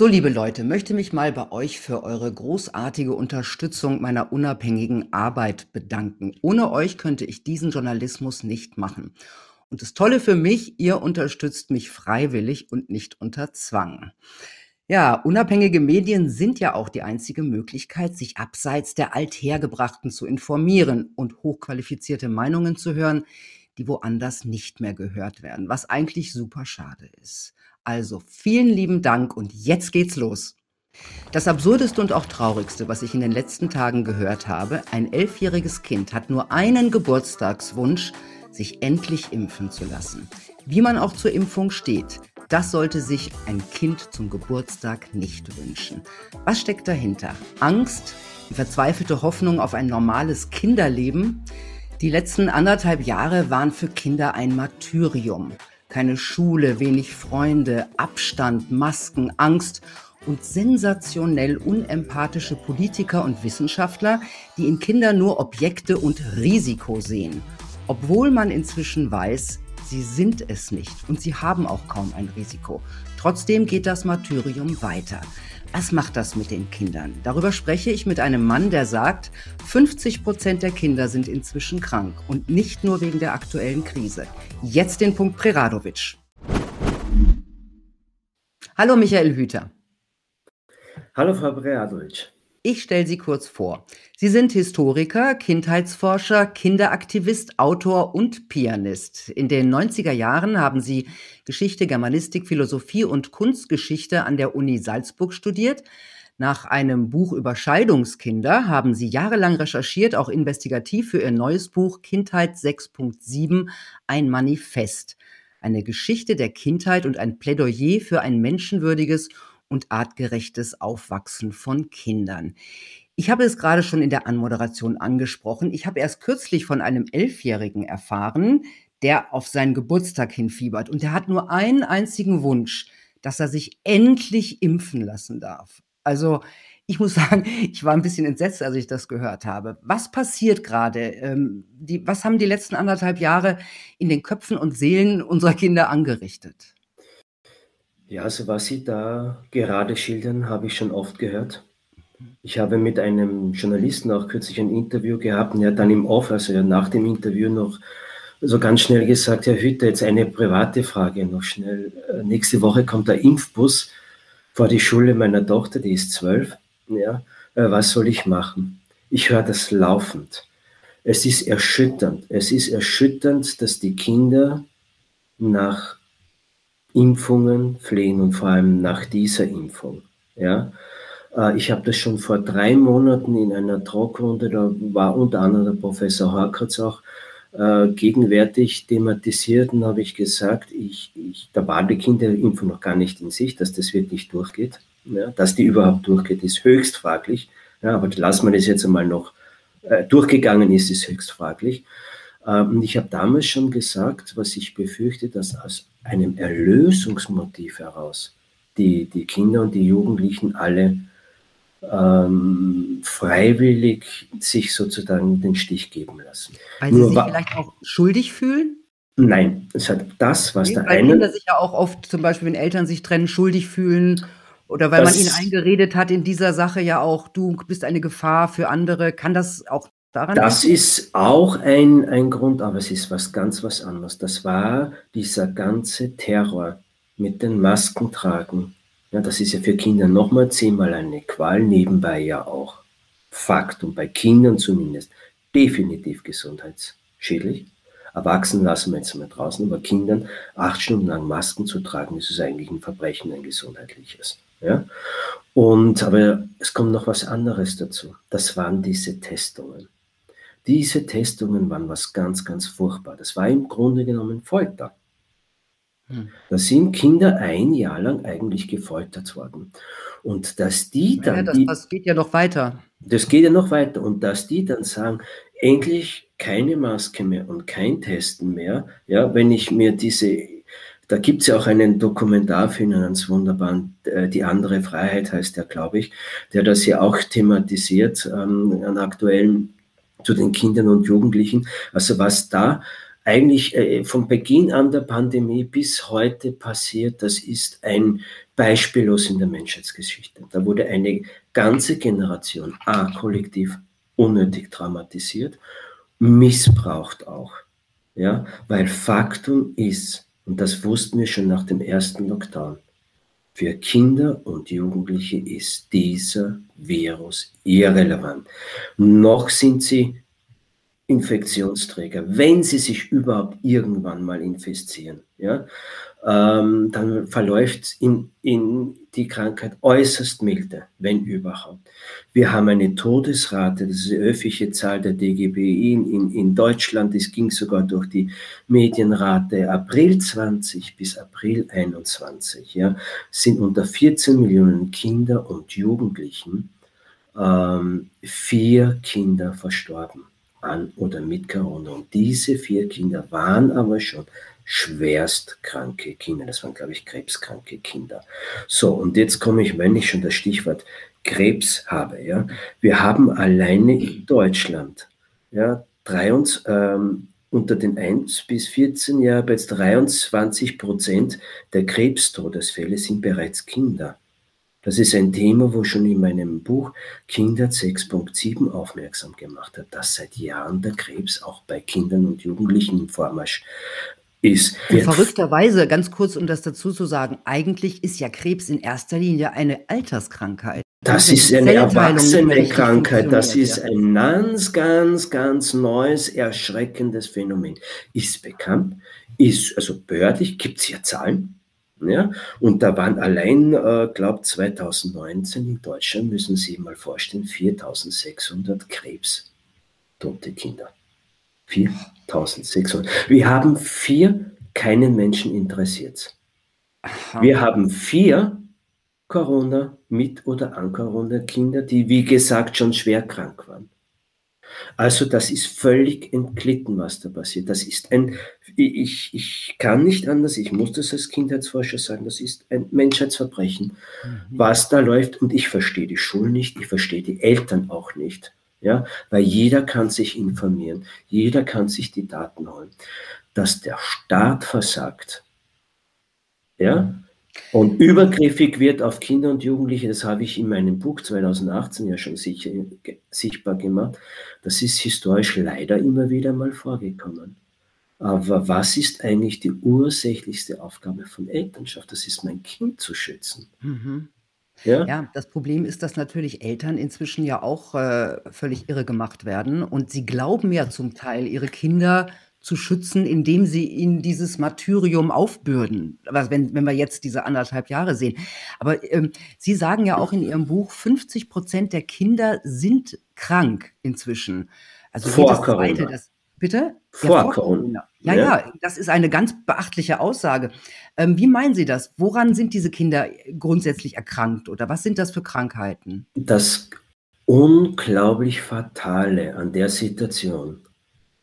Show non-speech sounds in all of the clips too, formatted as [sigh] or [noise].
So, liebe Leute, möchte mich mal bei euch für eure großartige Unterstützung meiner unabhängigen Arbeit bedanken. Ohne euch könnte ich diesen Journalismus nicht machen. Und das Tolle für mich, ihr unterstützt mich freiwillig und nicht unter Zwang. Ja, unabhängige Medien sind ja auch die einzige Möglichkeit, sich abseits der Althergebrachten zu informieren und hochqualifizierte Meinungen zu hören, die woanders nicht mehr gehört werden, was eigentlich super schade ist. Also vielen lieben Dank und jetzt geht's los. Das Absurdeste und auch Traurigste, was ich in den letzten Tagen gehört habe, ein elfjähriges Kind hat nur einen Geburtstagswunsch, sich endlich impfen zu lassen. Wie man auch zur Impfung steht, das sollte sich ein Kind zum Geburtstag nicht wünschen. Was steckt dahinter? Angst? Die verzweifelte Hoffnung auf ein normales Kinderleben? Die letzten anderthalb Jahre waren für Kinder ein Martyrium. Keine Schule, wenig Freunde, Abstand, Masken, Angst und sensationell unempathische Politiker und Wissenschaftler, die in Kindern nur Objekte und Risiko sehen. Obwohl man inzwischen weiß, sie sind es nicht und sie haben auch kaum ein Risiko. Trotzdem geht das Martyrium weiter. Was macht das mit den Kindern? Darüber spreche ich mit einem Mann, der sagt, 50 Prozent der Kinder sind inzwischen krank und nicht nur wegen der aktuellen Krise. Jetzt den Punkt Preradovic. Hallo Michael Hüter. Hallo Frau Preradovic. Ich stelle Sie kurz vor. Sie sind Historiker, Kindheitsforscher, Kinderaktivist, Autor und Pianist. In den 90er Jahren haben Sie Geschichte, Germanistik, Philosophie und Kunstgeschichte an der Uni Salzburg studiert. Nach einem Buch über Scheidungskinder haben Sie jahrelang recherchiert, auch investigativ für Ihr neues Buch Kindheit 6.7, ein Manifest. Eine Geschichte der Kindheit und ein Plädoyer für ein menschenwürdiges und artgerechtes Aufwachsen von Kindern. Ich habe es gerade schon in der Anmoderation angesprochen. Ich habe erst kürzlich von einem Elfjährigen erfahren, der auf seinen Geburtstag hinfiebert. Und der hat nur einen einzigen Wunsch, dass er sich endlich impfen lassen darf. Also ich muss [laughs] sagen, ich war ein bisschen entsetzt, als ich das gehört habe. Was passiert gerade? Ähm, was haben die letzten anderthalb Jahre in den Köpfen und Seelen unserer Kinder angerichtet? Ja, also was Sie da gerade schildern, habe ich schon oft gehört. Ich habe mit einem Journalisten auch kürzlich ein Interview gehabt und er hat dann im Off, also nach dem Interview noch so ganz schnell gesagt, Herr Hütter, jetzt eine private Frage noch schnell. Äh, nächste Woche kommt der Impfbus vor die Schule meiner Tochter, die ist zwölf. Ja, äh, was soll ich machen? Ich höre das laufend. Es ist erschütternd. Es ist erschütternd, dass die Kinder nach Impfungen flehen und vor allem nach dieser Impfung. Ja? Äh, ich habe das schon vor drei Monaten in einer Talkrunde, da war unter anderem der Professor Horkatz auch äh, gegenwärtig thematisiert und habe ich gesagt, ich, ich, da war die Kinderimpfung noch gar nicht in sich, dass das wirklich durchgeht. Ja? Dass die überhaupt durchgeht, ist höchst fraglich. Ja, aber lassen wir das jetzt einmal noch äh, durchgegangen ist, ist höchst fraglich. Ähm, und ich habe damals schon gesagt, was ich befürchte, dass aus einem Erlösungsmotiv heraus die, die Kinder und die Jugendlichen alle ähm, freiwillig sich sozusagen den Stich geben lassen. Weil sie sich vielleicht auch schuldig fühlen? Nein, es hat das, was okay, der weil eine. Kinder sich ja auch oft, zum Beispiel, wenn Eltern sich trennen, schuldig fühlen oder weil man ihnen eingeredet hat in dieser Sache ja auch, du bist eine Gefahr für andere. Kann das auch Daran das ist auch ein, ein Grund, aber es ist was ganz was anderes. Das war dieser ganze Terror mit den Masken tragen. Ja, das ist ja für Kinder nochmal zehnmal eine Qual, nebenbei ja auch Fakt und bei Kindern zumindest definitiv gesundheitsschädlich. Erwachsenen lassen wir jetzt mal draußen, aber Kindern acht Stunden lang Masken zu tragen, das ist eigentlich ein Verbrechen, ein gesundheitliches. Ja? Und, aber es kommt noch was anderes dazu. Das waren diese Testungen. Diese Testungen waren was ganz, ganz furchtbar. Das war im Grunde genommen Folter. Hm. Da sind Kinder ein Jahr lang eigentlich gefoltert worden. Und dass die dann. Ja, das, das geht ja noch weiter. Das geht ja noch weiter. Und dass die dann sagen, endlich keine Maske mehr und kein Testen mehr. Ja, wenn ich mir diese, da gibt es ja auch einen Dokumentarfilm, ganz wunderbaren, äh, Die andere Freiheit heißt der, glaube ich, der das ja auch thematisiert, ähm, an aktuellen zu den Kindern und Jugendlichen. Also was da eigentlich äh, von Beginn an der Pandemie bis heute passiert, das ist ein beispiellos in der Menschheitsgeschichte. Da wurde eine ganze Generation A kollektiv unnötig traumatisiert, missbraucht auch. Ja, weil Faktum ist, und das wussten wir schon nach dem ersten Lockdown, für Kinder und Jugendliche ist dieser Virus irrelevant. Noch sind sie Infektionsträger, wenn sie sich überhaupt irgendwann mal infizieren. Ja? ähm, dann verläuft in, in die Krankheit äußerst milde, wenn überhaupt. Wir haben eine Todesrate, das ist die öffentliche Zahl der DGBI in, in Deutschland, das ging sogar durch die Medienrate April 20 bis April 21, ja, sind unter 14 Millionen Kinder und Jugendlichen ähm, vier Kinder verstorben an oder mit Corona. Und diese vier Kinder waren aber schon schwerstkranke Kinder. Das waren, glaube ich, krebskranke Kinder. So, und jetzt komme ich, wenn ich schon das Stichwort Krebs habe, ja. Wir haben alleine in Deutschland, ja, 23, ähm, unter den 1 bis 14 Jahren bereits 23 Prozent der Krebstodesfälle sind bereits Kinder. Das ist ein Thema, wo schon in meinem Buch Kinder 6.7 aufmerksam gemacht hat, dass seit Jahren der Krebs auch bei Kindern und Jugendlichen im Vormarsch ist. Und verrückterweise, ganz kurz, um das dazu zu sagen, eigentlich ist ja Krebs in erster Linie eine Alterskrankheit. Das ist eine erwachsene Krankheit. Das ist ein ganz, ganz, ganz neues, erschreckendes Phänomen. Ist bekannt, ist also behördlich, gibt es hier Zahlen. Ja, und da waren allein, äh, glaube 2019 in Deutschland, müssen Sie sich mal vorstellen, 4600 krebstote Kinder. 4600. Wir haben vier keinen Menschen interessiert. Wir haben vier Corona mit oder an Corona Kinder, die wie gesagt schon schwer krank waren. Also das ist völlig entglitten, was da passiert. Das ist ein, ich, ich kann nicht anders, ich muss das als Kindheitsforscher sagen, das ist ein Menschheitsverbrechen, mhm. was da läuft. Und ich verstehe die Schulen nicht, ich verstehe die Eltern auch nicht. Ja, weil jeder kann sich informieren, jeder kann sich die Daten holen. Dass der Staat versagt, ja, und übergriffig wird auf Kinder und Jugendliche, das habe ich in meinem Buch 2018 ja schon sicher, sichtbar gemacht, das ist historisch leider immer wieder mal vorgekommen. Aber was ist eigentlich die ursächlichste Aufgabe von Elternschaft? Das ist mein Kind zu schützen. Mhm. Ja? Ja, das Problem ist, dass natürlich Eltern inzwischen ja auch äh, völlig irre gemacht werden und sie glauben ja zum Teil, ihre Kinder zu schützen, indem sie ihnen dieses Martyrium aufbürden. Was, wenn, wenn wir jetzt diese anderthalb Jahre sehen. Aber ähm, Sie sagen ja auch in Ihrem Buch, 50 Prozent der Kinder sind krank inzwischen. Also vor Corona. Zweite, das, bitte? Vor, ja, vor Corona. Corona. Ja, ja, ja, das ist eine ganz beachtliche Aussage. Ähm, wie meinen Sie das? Woran sind diese Kinder grundsätzlich erkrankt oder was sind das für Krankheiten? Das unglaublich Fatale an der Situation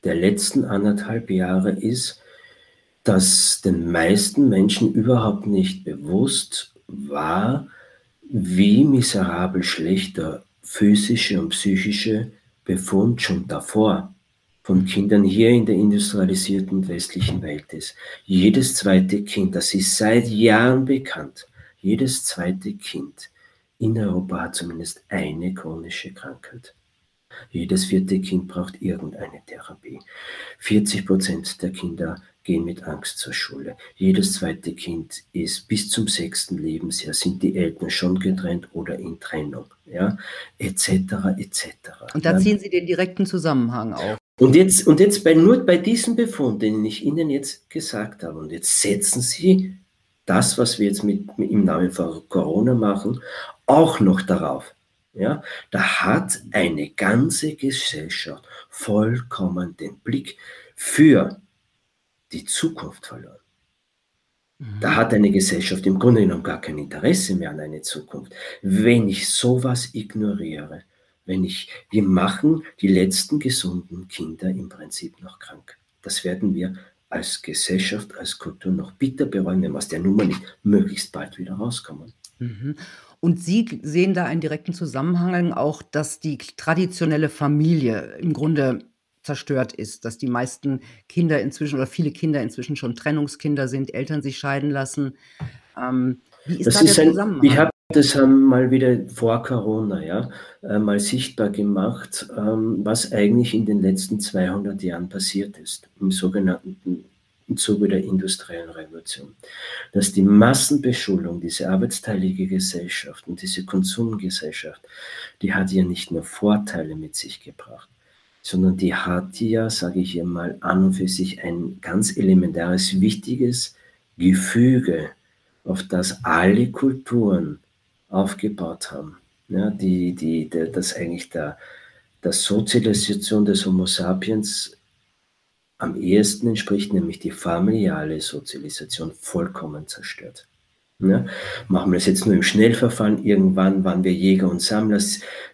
der letzten anderthalb Jahre ist, dass den meisten Menschen überhaupt nicht bewusst war, wie miserabel schlecht der physische und psychische Befund schon davor von Kindern hier in der industrialisierten westlichen Welt ist. Jedes zweite Kind, das ist seit Jahren bekannt, jedes zweite Kind in Europa hat zumindest eine chronische Krankheit. Jedes vierte Kind braucht irgendeine Therapie. 40 Prozent der Kinder gehen mit Angst zur Schule. Jedes zweite Kind ist bis zum sechsten Lebensjahr sind die Eltern schon getrennt oder in Trennung, ja, etc. etc. Und da ziehen Sie den direkten Zusammenhang auf. Und jetzt, und jetzt bei, nur bei diesem Befund, den ich Ihnen jetzt gesagt habe, und jetzt setzen Sie das, was wir jetzt mit, im Namen von Corona machen, auch noch darauf. Ja, da hat eine ganze Gesellschaft vollkommen den Blick für die Zukunft verloren. Mhm. Da hat eine Gesellschaft im Grunde genommen gar kein Interesse mehr an eine Zukunft. Wenn ich sowas ignoriere, wenn ich, wir machen die letzten gesunden Kinder im Prinzip noch krank. Das werden wir als Gesellschaft, als Kultur noch bitter bereuen, wenn wir aus der Nummer nicht möglichst bald wieder rauskommen. Mhm. Und Sie sehen da einen direkten Zusammenhang auch, dass die traditionelle Familie im Grunde zerstört ist, dass die meisten Kinder inzwischen oder viele Kinder inzwischen schon Trennungskinder sind, Eltern sich scheiden lassen. Ähm, wie ist das da ist der Zusammenhang? Ein, ich habe das haben mal wieder vor Corona ja, äh, mal sichtbar gemacht, ähm, was eigentlich in den letzten 200 Jahren passiert ist, im sogenannten im Zuge der industriellen Revolution. Dass die Massenbeschulung, diese arbeitsteilige Gesellschaft und diese Konsumgesellschaft, die hat ja nicht nur Vorteile mit sich gebracht, sondern die hat ja, sage ich mal, an und für sich ein ganz elementares, wichtiges Gefüge, auf das alle Kulturen aufgebaut haben. Ja, die, die, der, das eigentlich der, der Sozialisation des Homo sapiens am ehesten entspricht, nämlich die familiale Sozialisation vollkommen zerstört. Ja, machen wir das jetzt nur im Schnellverfahren. Irgendwann waren wir Jäger und Sammler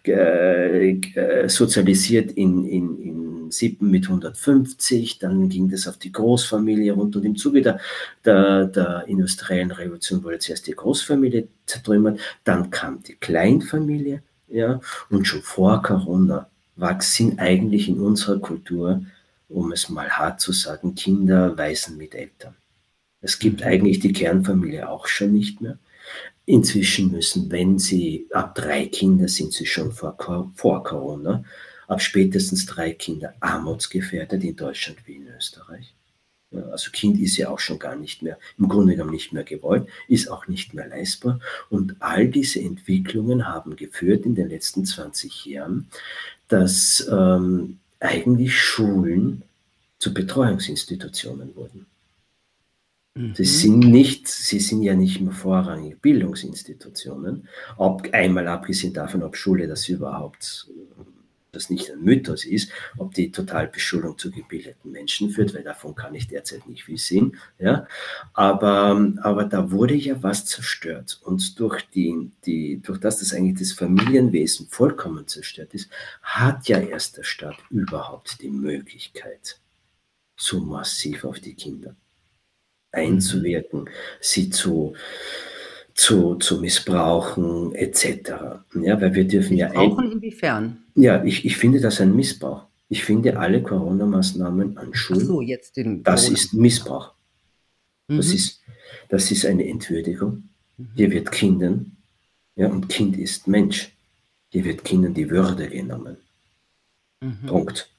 äh, äh, sozialisiert in, in, in Sippen mit 150, dann ging das auf die Großfamilie rund. Und im Zuge der, der, der industriellen Revolution wurde zuerst die Großfamilie zertrümmert, dann kam die Kleinfamilie ja, und schon vor Corona wachsen eigentlich in unserer Kultur, um es mal hart zu sagen, Kinder weisen mit Eltern. Es gibt mhm. eigentlich die Kernfamilie auch schon nicht mehr. Inzwischen müssen, wenn sie ab drei Kinder sind, sie schon vor, vor Corona, ab spätestens drei Kinder armutsgefährdet in Deutschland wie in Österreich. Also Kind ist ja auch schon gar nicht mehr, im Grunde genommen nicht mehr gewollt, ist auch nicht mehr leistbar. Und all diese Entwicklungen haben geführt in den letzten 20 Jahren, dass ähm, eigentlich Schulen zu Betreuungsinstitutionen wurden. Mhm. Sie sind nicht, sie sind ja nicht mehr vorrangig Bildungsinstitutionen, ob, einmal abgesehen davon, ob Schule das überhaupt das nicht ein Mythos ist, ob die Totalbeschulung zu gebildeten Menschen führt, weil davon kann ich derzeit nicht viel sehen. Ja? Aber, aber da wurde ja was zerstört. Und durch, die, die, durch das, dass eigentlich das Familienwesen vollkommen zerstört ist, hat ja erst der Staat überhaupt die Möglichkeit, so massiv auf die Kinder einzuwirken, sie zu, zu, zu missbrauchen, etc. Ja, weil wir dürfen ja. Missbrauchen inwiefern? Ja, ich, ich finde das ein Missbrauch. Ich finde alle Corona-Maßnahmen an Schulen, so, jetzt den das Corona ist Missbrauch. Mhm. Das, ist, das ist eine Entwürdigung. Mhm. Hier wird Kindern, ja, und Kind ist Mensch, hier wird Kindern die Würde genommen. Mhm. Punkt.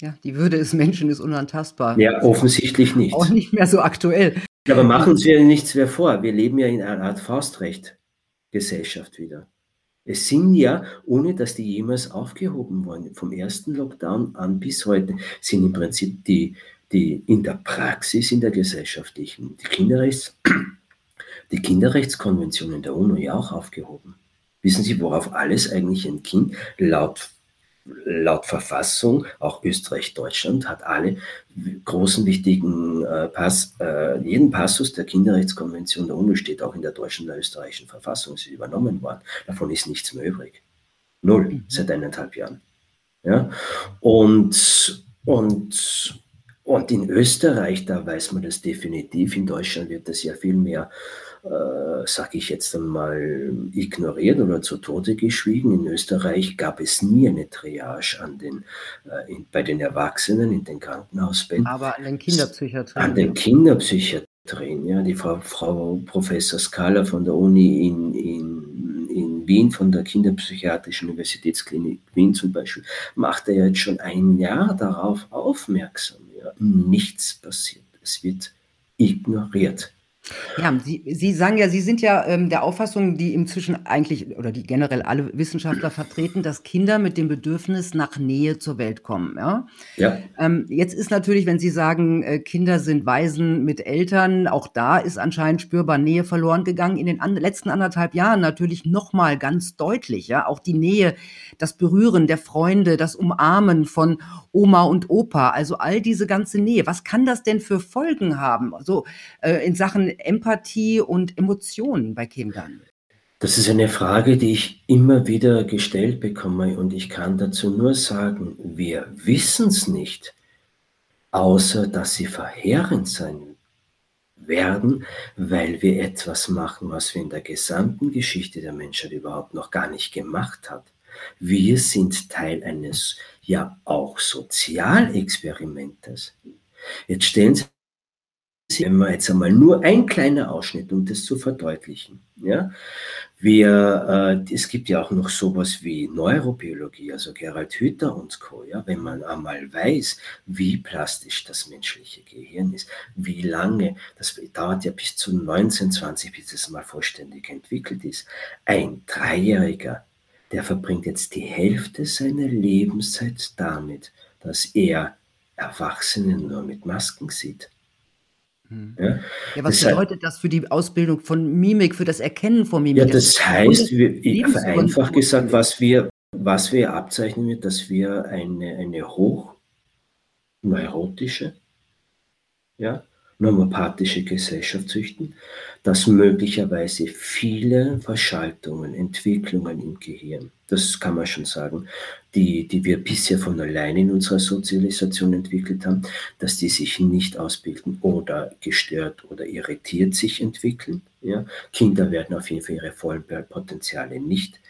Ja, die Würde des Menschen ist unantastbar. Ja, offensichtlich nicht. Auch nicht mehr so aktuell. Aber machen Sie ja nichts mehr vor. Wir leben ja in einer Art Faustrecht-Gesellschaft wieder. Es sind ja, ohne dass die jemals aufgehoben wurden, vom ersten Lockdown an bis heute, sind im Prinzip die, die in der Praxis, in der gesellschaftlichen, die, Kinderrechts, die Kinderrechtskonventionen der UNO ja auch aufgehoben. Wissen Sie, worauf alles eigentlich ein Kind laut laut Verfassung, auch Österreich, Deutschland, hat alle großen wichtigen äh, Pass, äh, jeden Passus der Kinderrechtskonvention der UNO steht auch in der deutschen und der österreichischen Verfassung, ist übernommen worden. Davon ist nichts mehr übrig. Null mhm. seit eineinhalb Jahren. Ja? Und, und, und in Österreich, da weiß man das definitiv, in Deutschland wird das ja viel mehr äh, sage ich jetzt einmal, ignoriert oder zu Tode geschwiegen. In Österreich gab es nie eine Triage an den, äh, in, bei den Erwachsenen in den Krankenhausbetten. Aber an den Kinderpsychiatrien. An den Kinderpsychiatrien, ja. Die Frau, Frau Professor Skala von der Uni in, in, in Wien, von der Kinderpsychiatrischen Universitätsklinik Wien zum Beispiel, machte ja jetzt schon ein Jahr darauf aufmerksam. Ja. Nichts passiert. Es wird ignoriert. Ja, Sie, Sie sagen ja, Sie sind ja ähm, der Auffassung, die inzwischen eigentlich oder die generell alle Wissenschaftler vertreten, dass Kinder mit dem Bedürfnis nach Nähe zur Welt kommen. Ja. ja. Ähm, jetzt ist natürlich, wenn Sie sagen, äh, Kinder sind Waisen mit Eltern, auch da ist anscheinend spürbar Nähe verloren gegangen. In den an letzten anderthalb Jahren natürlich nochmal ganz deutlich. Ja, auch die Nähe, das Berühren der Freunde, das Umarmen von Oma und Opa, also all diese ganze Nähe. Was kann das denn für Folgen haben? So äh, in Sachen Empathie und Emotionen bei Kindern? Das ist eine Frage, die ich immer wieder gestellt bekomme und ich kann dazu nur sagen, wir wissen es nicht, außer dass sie verheerend sein werden, weil wir etwas machen, was wir in der gesamten Geschichte der Menschheit überhaupt noch gar nicht gemacht haben Wir sind Teil eines ja auch Sozialexperimentes. Jetzt stellen Sie wenn wir jetzt einmal nur ein kleiner Ausschnitt, um das zu verdeutlichen. Ja? Wir, äh, es gibt ja auch noch sowas wie Neurobiologie, also Gerald Hüther und Co. Ja? Wenn man einmal weiß, wie plastisch das menschliche Gehirn ist, wie lange, das dauert ja bis zu 19, 20, bis es mal vollständig entwickelt ist. Ein Dreijähriger, der verbringt jetzt die Hälfte seiner Lebenszeit damit, dass er Erwachsene nur mit Masken sieht. Hm. Ja, ja was das bedeutet das für die Ausbildung von Mimik, für das Erkennen von Mimik? Ja, das heißt, wir, vereinfacht gesagt, was wir, was wir abzeichnen wird, dass wir eine, eine hochneurotische, ja, normopathische Gesellschaft züchten, dass möglicherweise viele Verschaltungen, Entwicklungen im Gehirn, das kann man schon sagen, die, die wir bisher von alleine in unserer Sozialisation entwickelt haben, dass die sich nicht ausbilden oder gestört oder irritiert sich entwickeln. Ja? Kinder werden auf jeden Fall ihre vollen Potenziale nicht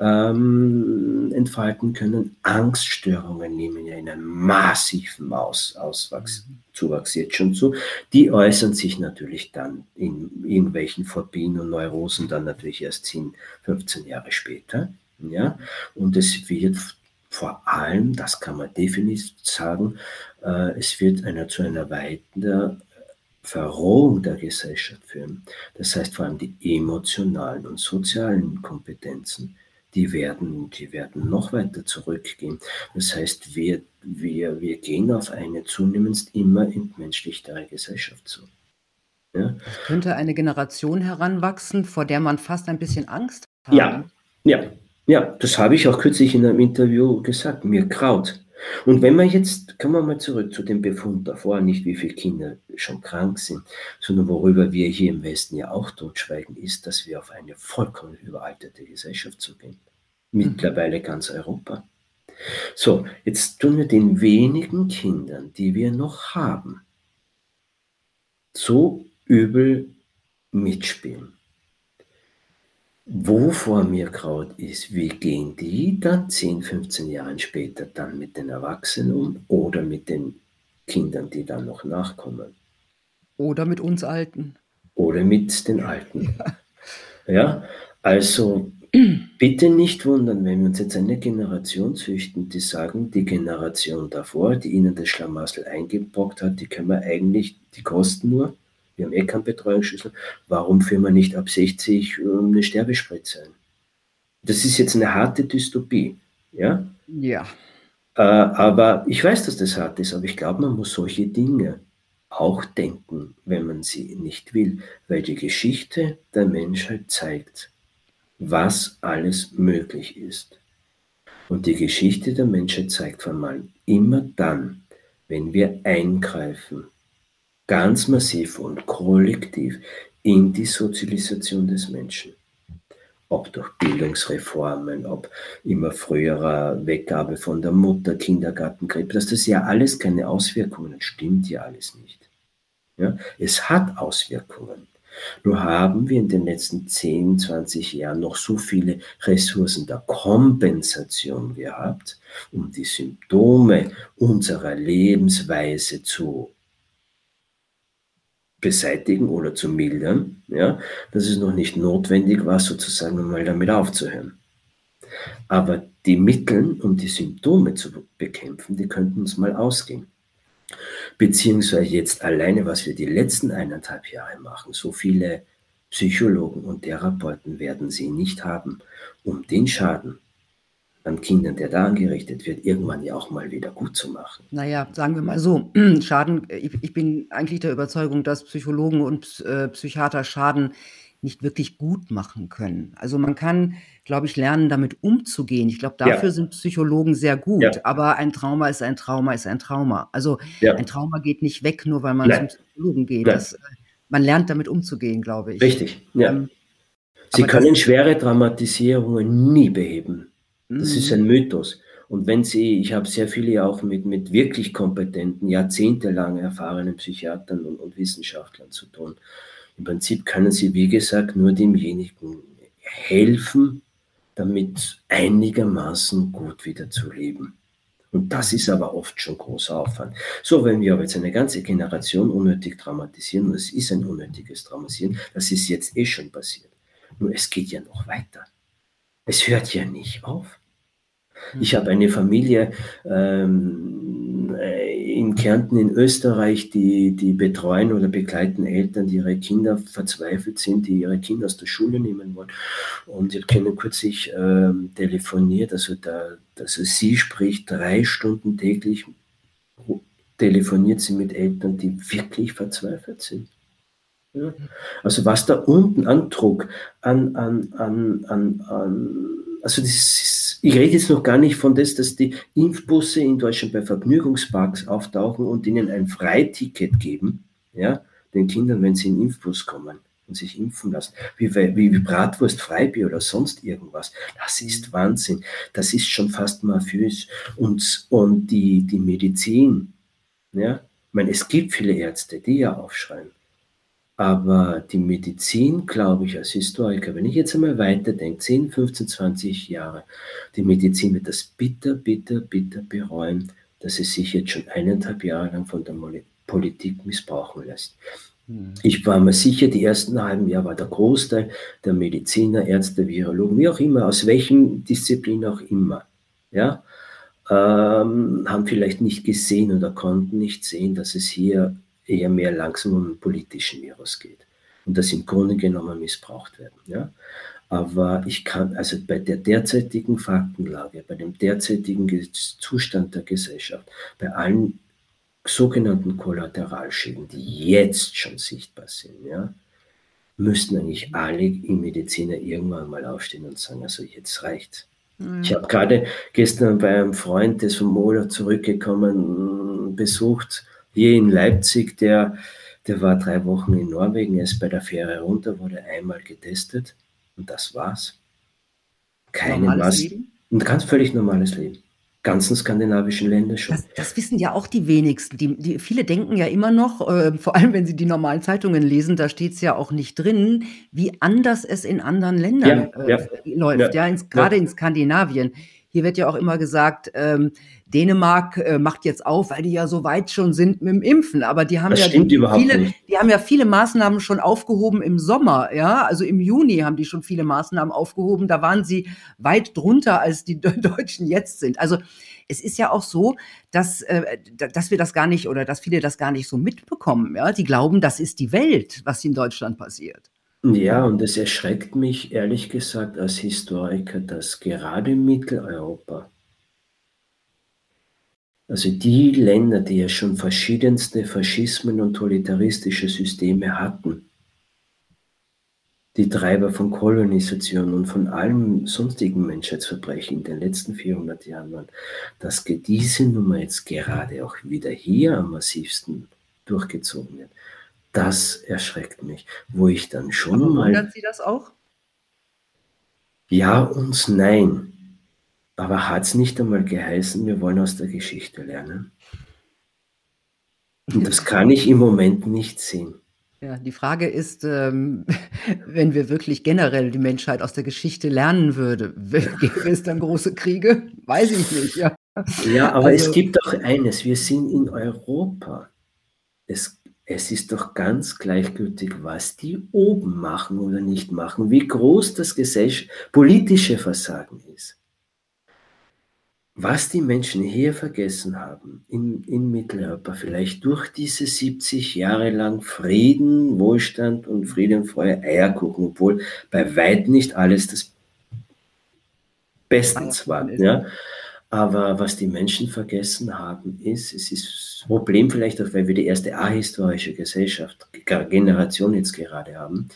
ähm, entfalten können. Angststörungen nehmen ja in einem massiven Aus, Auswachs, mhm. Zuwachs jetzt schon zu. Die äußern sich natürlich dann in irgendwelchen Phobien und Neurosen dann natürlich erst 10, 15 Jahre später. Ja? Und es wird vor allem, das kann man definitiv sagen, äh, es wird einer zu einer weiteren Verrohung der Gesellschaft führen. Das heißt vor allem die emotionalen und sozialen Kompetenzen die werden, die werden noch weiter zurückgehen. Das heißt, wir, wir, wir gehen auf eine zunehmend immer entmenschlichtere Gesellschaft zu. Ja? Es könnte eine Generation heranwachsen, vor der man fast ein bisschen Angst hat. Ja, ja, ja, das habe ich auch kürzlich in einem Interview gesagt. Mir kraut. Und wenn man jetzt, kommen wir mal zurück zu dem Befund davor, nicht wie viele Kinder schon krank sind, sondern worüber wir hier im Westen ja auch totschweigen, ist, dass wir auf eine vollkommen überalterte Gesellschaft zugehen. Mittlerweile ganz Europa. So, jetzt tun wir den wenigen Kindern, die wir noch haben, so übel mitspielen. Wovor mir Kraut ist, wie gehen die dann 10, 15 Jahre später dann mit den Erwachsenen um oder mit den Kindern, die dann noch nachkommen? Oder mit uns Alten. Oder mit den Alten. Ja, ja also bitte nicht wundern, wenn wir uns jetzt eine Generation züchten, die sagen, die Generation davor, die ihnen das Schlamassel eingebrockt hat, die können wir eigentlich, die kosten nur wir haben eh keinen Betreuungsschlüssel, warum führen wir nicht ab 60 eine Sterbespritze ein? Das ist jetzt eine harte Dystopie, ja? Ja. Äh, aber ich weiß, dass das hart ist, aber ich glaube, man muss solche Dinge auch denken, wenn man sie nicht will, weil die Geschichte der Menschheit zeigt, was alles möglich ist. Und die Geschichte der Menschheit zeigt vor allem immer dann, wenn wir eingreifen, ganz massiv und kollektiv in die Sozialisation des Menschen. Ob durch Bildungsreformen, ob immer früherer Weggabe von der Mutter, Kindergartenkrippe, dass das ja alles keine Auswirkungen hat, stimmt ja alles nicht. Ja? Es hat Auswirkungen. Nur haben wir in den letzten 10, 20 Jahren noch so viele Ressourcen der Kompensation gehabt, um die Symptome unserer Lebensweise zu beseitigen oder zu mildern, ja, dass es noch nicht notwendig war, sozusagen mal damit aufzuhören. Aber die Mittel, um die Symptome zu bekämpfen, die könnten uns mal ausgehen. Beziehungsweise jetzt alleine, was wir die letzten eineinhalb Jahre machen, so viele Psychologen und Therapeuten werden sie nicht haben, um den Schaden, an Kindern, der da angerichtet wird, irgendwann ja auch mal wieder gut zu machen. Naja, sagen wir mal so, [clears throat] Schaden, ich, ich bin eigentlich der Überzeugung, dass Psychologen und äh, Psychiater Schaden nicht wirklich gut machen können. Also man kann, glaube ich, lernen, damit umzugehen. Ich glaube, dafür ja. sind Psychologen sehr gut. Ja. Aber ein Trauma ist ein Trauma, ist ein Trauma. Also ja. ein Trauma geht nicht weg, nur weil man Nein. zum Psychologen geht. Das, äh, man lernt damit umzugehen, glaube ich. Richtig, ja. Ähm, Sie können schwere Dramatisierungen nie beheben. Das ist ein mhm. Mythos. Und wenn Sie, ich habe sehr viele auch mit, mit wirklich kompetenten, jahrzehntelang erfahrenen Psychiatern und, und Wissenschaftlern zu tun. Im Prinzip können Sie, wie gesagt, nur demjenigen helfen, damit einigermaßen gut wieder zu leben. Und das ist aber oft schon großer Aufwand. So, wenn wir aber jetzt eine ganze Generation unnötig dramatisieren, und es ist ein unnötiges Dramatisieren, das ist jetzt eh schon passiert. Nur es geht ja noch weiter. Es hört ja nicht auf. Ich habe eine Familie ähm, in Kärnten in Österreich, die, die betreuen oder begleiten Eltern, die ihre Kinder verzweifelt sind, die ihre Kinder aus der Schule nehmen wollen. Und ich habe kürzlich ähm, telefoniert, also, da, also sie spricht drei Stunden täglich, telefoniert sie mit Eltern, die wirklich verzweifelt sind. Also was da unten an Druck, an, an, an, an, an also das ist, ich rede jetzt noch gar nicht von das, dass die Impfbusse in Deutschland bei Vergnügungsparks auftauchen und ihnen ein Freiticket geben, ja, den Kindern, wenn sie in den Impfbus kommen und sich impfen lassen, wie, wie, wie Bratwurst, Freibier oder sonst irgendwas. Das ist Wahnsinn. Das ist schon fast mafiös. Und, und die, die Medizin, ja, ich meine, es gibt viele Ärzte, die ja aufschreien. Aber die Medizin, glaube ich, als Historiker, wenn ich jetzt einmal weiterdenke, 10, 15, 20 Jahre, die Medizin wird das bitter, bitter, bitter bereuen, dass es sich jetzt schon eineinhalb Jahre lang von der Politik missbrauchen lässt. Hm. Ich war mir sicher, die ersten halben Jahre war der Großteil der Mediziner, Ärzte, Virologen, wie auch immer, aus welchem Disziplin auch immer, ja, ähm, haben vielleicht nicht gesehen oder konnten nicht sehen, dass es hier eher mehr langsam um einen politischen Virus geht und das im Grunde genommen missbraucht werden. Ja? Aber ich kann, also bei der derzeitigen Faktenlage, bei dem derzeitigen Zustand der Gesellschaft, bei allen sogenannten Kollateralschäden, die jetzt schon sichtbar sind, ja, müssten eigentlich alle Mediziner irgendwann mal aufstehen und sagen, also jetzt reicht. Mhm. Ich habe gerade gestern bei einem Freund, der ist vom Urlaub zurückgekommen, besucht, hier in Leipzig, der, der war drei Wochen in Norwegen, er ist bei der Fähre runter, wurde einmal getestet und das war's. Keine Maske. Ein ganz völlig normales Leben ganzen skandinavischen Länder schon. Das, das, wissen ja auch die wenigsten. Die, die, viele denken ja immer noch, äh, vor allem wenn sie die normalen Zeitungen lesen, da steht es ja auch nicht drin, wie anders es in anderen Ländern ja, äh, ja, läuft, ja, ja gerade in Skandinavien. Hier wird ja auch immer gesagt, ähm, Dänemark äh, macht jetzt auf, weil die ja so weit schon sind mit dem Impfen. Aber die haben das ja die, viele, die haben ja viele Maßnahmen schon aufgehoben im Sommer. Ja, also im Juni haben die schon viele Maßnahmen aufgehoben. Da waren sie weit drunter, als die [laughs] Deutschen jetzt sind. Also es ist ja auch so, dass, äh, dass wir das gar nicht oder dass viele das gar nicht so mitbekommen. Ja, die glauben, das ist die Welt, was in Deutschland passiert. Ja, und es erschreckt mich ehrlich gesagt als Historiker, dass gerade Mitteleuropa, also die Länder, die ja schon verschiedenste Faschismen und totalitaristische Systeme hatten, die Treiber von Kolonisation und von allem sonstigen Menschheitsverbrechen in den letzten 400 Jahren waren, dass diese Nummer jetzt gerade auch wieder hier am massivsten durchgezogen wird das erschreckt mich, wo ich dann schon Aber mal. Wundert Sie das auch? Ja und nein. Aber hat es nicht einmal geheißen, wir wollen aus der Geschichte lernen? Und das kann ich im Moment nicht sehen. Ja, die Frage ist, ähm, [laughs] wenn wir wirklich generell die Menschheit aus der Geschichte lernen würde, [laughs] gäbe es dann große Kriege? Weiß ich nicht. Ja, ja aber also, es gibt auch eines, wir sind in Europa. Es es ist doch ganz gleichgültig, was die oben machen oder nicht machen, wie groß das politische Versagen ist. Was die Menschen hier vergessen haben, in, in Mitteleuropa, vielleicht durch diese 70 Jahre lang Frieden, Wohlstand und Frieden, Freude, Eierkuchen, obwohl bei weitem nicht alles das Bestens war. Ja. Aber was die Menschen vergessen haben, ist, es ist das Problem vielleicht auch, weil wir die erste ahistorische Gesellschaft, Generation jetzt gerade haben,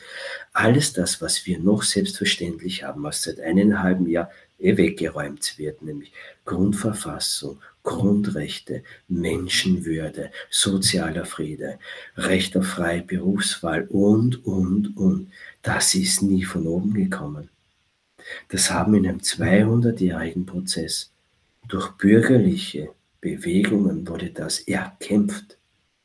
alles das, was wir noch selbstverständlich haben, was seit einem halben Jahr weggeräumt wird, nämlich Grundverfassung, Grundrechte, Menschenwürde, sozialer Friede, Recht auf freie Berufswahl und, und, und, das ist nie von oben gekommen. Das haben in einem 200-jährigen Prozess durch bürgerliche Bewegungen wurde das erkämpft.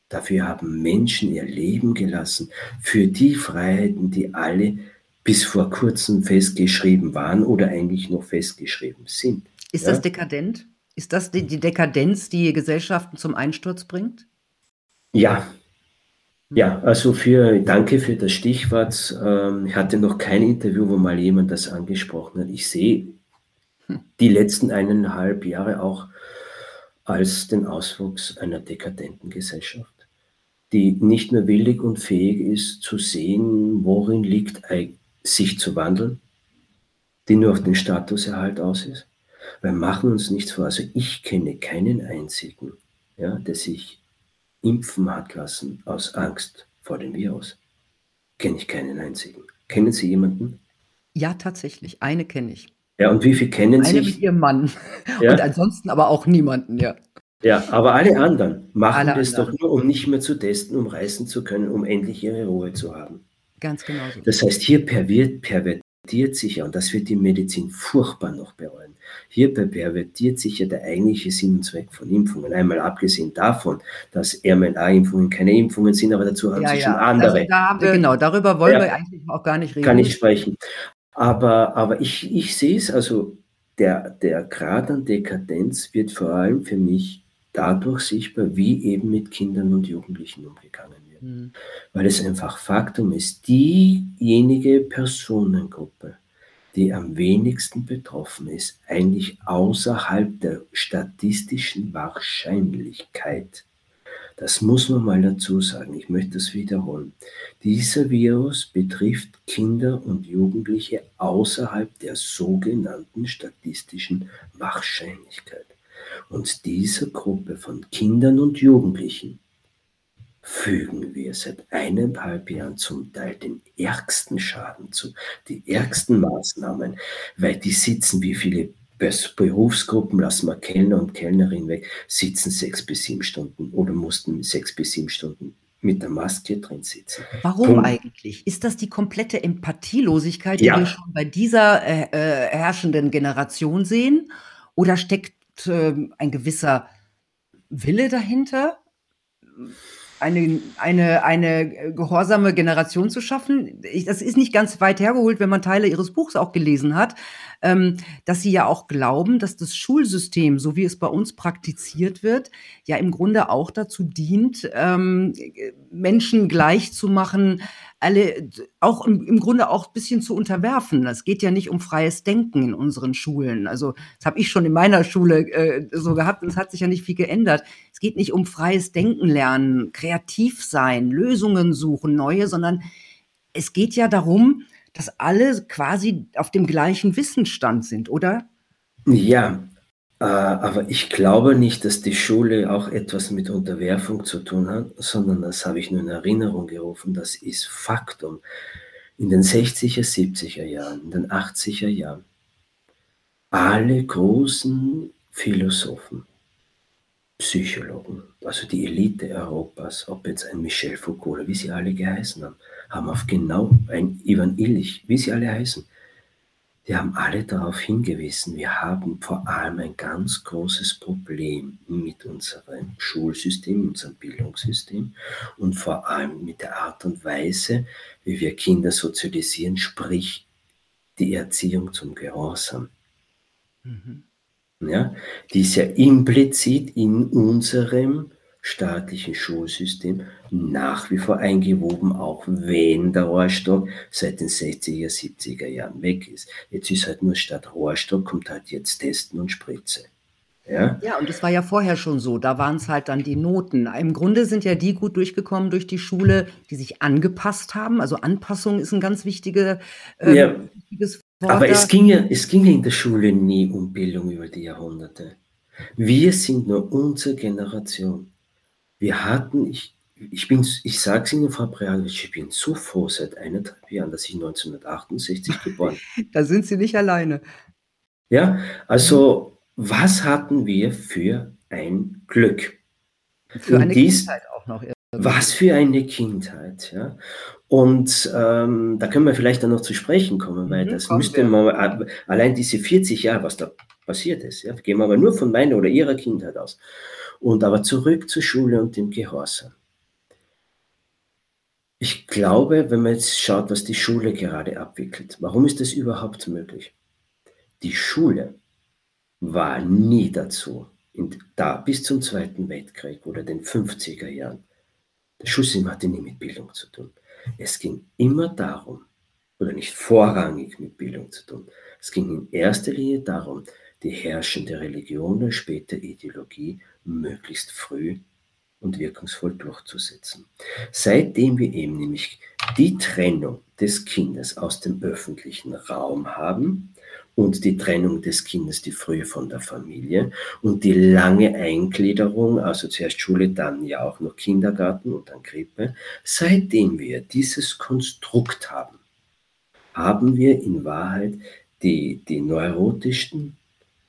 Dafür haben Menschen ihr Leben gelassen, für die Freiheiten, die alle bis vor kurzem festgeschrieben waren oder eigentlich noch festgeschrieben sind. Ist ja? das dekadent? Ist das die, die Dekadenz, die Gesellschaften zum Einsturz bringt? Ja, ja, also für, danke für das Stichwort. Ähm, ich hatte noch kein Interview, wo mal jemand das angesprochen hat. Ich sehe hm. Die letzten eineinhalb Jahre auch als den Auswuchs einer dekadenten Gesellschaft die nicht mehr willig und fähig ist zu sehen, worin liegt sich zu wandeln, die nur auf den Statuserhalt aus ist. Wir machen uns nichts vor. Also ich kenne keinen einzigen, ja, der sich impfen hat lassen aus Angst vor dem Virus. Kenne ich keinen einzigen. Kennen Sie jemanden? Ja, tatsächlich. Eine kenne ich. Ja, und wie viele kennen Sie? Eine sich? mit ihrem Mann. [laughs] Ja? Und ansonsten aber auch niemanden, ja. Ja, aber alle anderen machen alle das anderen. doch nur, um nicht mehr zu testen, um reisen zu können, um endlich ihre Ruhe zu haben. Ganz genau so. Das heißt, hier pervertiert sich ja, und das wird die Medizin furchtbar noch bereuen, hier pervertiert sich ja der eigentliche Sinn und Zweck von Impfungen. Einmal abgesehen davon, dass RMNA-Impfungen keine Impfungen sind, aber dazu haben ja, sich ja. schon andere. Also da genau, darüber wollen ja, wir eigentlich auch gar nicht reden. Kann ich sprechen. Aber, aber ich, ich sehe es, also der, der Grad an Dekadenz wird vor allem für mich dadurch sichtbar, wie eben mit Kindern und Jugendlichen umgegangen wird. Mhm. Weil es einfach Faktum ist, diejenige Personengruppe, die am wenigsten betroffen ist, eigentlich außerhalb der statistischen Wahrscheinlichkeit. Das muss man mal dazu sagen, ich möchte das wiederholen. Dieser Virus betrifft Kinder und Jugendliche außerhalb der sogenannten statistischen Wahrscheinlichkeit. Und dieser Gruppe von Kindern und Jugendlichen fügen wir seit eineinhalb Jahren zum Teil den ärgsten Schaden zu, die ärgsten Maßnahmen, weil die sitzen, wie viele Berufsgruppen, lassen wir Kellner und Kellnerin weg, sitzen sechs bis sieben Stunden oder mussten sechs bis sieben Stunden mit der Maske drin sitzen. Warum Punkt. eigentlich? Ist das die komplette Empathielosigkeit, die ja. wir schon bei dieser äh, äh, herrschenden Generation sehen? Oder steckt äh, ein gewisser Wille dahinter, eine, eine, eine gehorsame Generation zu schaffen. Ich, das ist nicht ganz weit hergeholt, wenn man Teile ihres Buchs auch gelesen hat, ähm, dass sie ja auch glauben, dass das Schulsystem, so wie es bei uns praktiziert wird, ja im Grunde auch dazu dient, ähm, Menschen gleich zu machen, alle auch im, im Grunde auch ein bisschen zu unterwerfen. Es geht ja nicht um freies Denken in unseren Schulen. Also das habe ich schon in meiner Schule äh, so gehabt und es hat sich ja nicht viel geändert. Es geht nicht um freies Denken lernen, kreativ sein, Lösungen suchen, neue, sondern es geht ja darum, dass alle quasi auf dem gleichen Wissensstand sind, oder? Ja, äh, aber ich glaube nicht, dass die Schule auch etwas mit Unterwerfung zu tun hat, sondern das habe ich nur in Erinnerung gerufen. Das ist Faktum. In den 60er, 70er Jahren, in den 80er Jahren, alle großen Philosophen, Psychologen, also die Elite Europas, ob jetzt ein Michel Foucault oder wie sie alle geheißen haben, haben auf genau ein Ivan Illich, wie sie alle heißen, die haben alle darauf hingewiesen, wir haben vor allem ein ganz großes Problem mit unserem Schulsystem, unserem Bildungssystem und vor allem mit der Art und Weise, wie wir Kinder sozialisieren, sprich die Erziehung zum Gehorsam. Mhm. Ja, die ist ja implizit in unserem staatlichen Schulsystem nach wie vor eingewoben, auch wenn der Rohrstock seit den 60er, 70er Jahren weg ist. Jetzt ist halt nur statt Rohrstock kommt halt jetzt Testen und Spritze. Ja, ja und das war ja vorher schon so. Da waren es halt dann die Noten. Im Grunde sind ja die gut durchgekommen durch die Schule, die sich angepasst haben. Also Anpassung ist ein ganz wichtige, ähm, ja. wichtiges Wort. Aber es ging, ja, es ging ja in der Schule nie um Bildung über die Jahrhunderte. Wir sind nur unsere Generation. Wir hatten, ich, ich bin, ich sage es Ihnen, Frau Brealic, ich bin so froh seit eineinhalb Jahren, dass ich 1968 geboren bin. [laughs] da sind Sie nicht alleine. Ja, also was hatten wir für ein Glück? Für eine dies, Kindheit auch noch. Was für eine Kindheit, ja. Und ähm, da können wir vielleicht dann noch zu sprechen kommen, weil mhm, das müsste man, allein diese 40 Jahre, was da passiert ist, ja, gehen wir aber nur von meiner oder ihrer Kindheit aus. Und aber zurück zur Schule und dem Gehorsam. Ich glaube, wenn man jetzt schaut, was die Schule gerade abwickelt, warum ist das überhaupt möglich? Die Schule war nie dazu, da bis zum Zweiten Weltkrieg oder den 50er Jahren. Das Schulsystem hatte nie mit Bildung zu tun. Es ging immer darum, oder nicht vorrangig mit Bildung zu tun. Es ging in erster Linie darum, die herrschende Religion oder später Ideologie möglichst früh und wirkungsvoll durchzusetzen. Seitdem wir eben nämlich die Trennung des Kindes aus dem öffentlichen Raum haben und die Trennung des Kindes, die frühe von der Familie und die lange Eingliederung, also zuerst Schule, dann ja auch noch Kindergarten und dann Krippe, seitdem wir dieses Konstrukt haben, haben wir in Wahrheit die, die neurotischsten,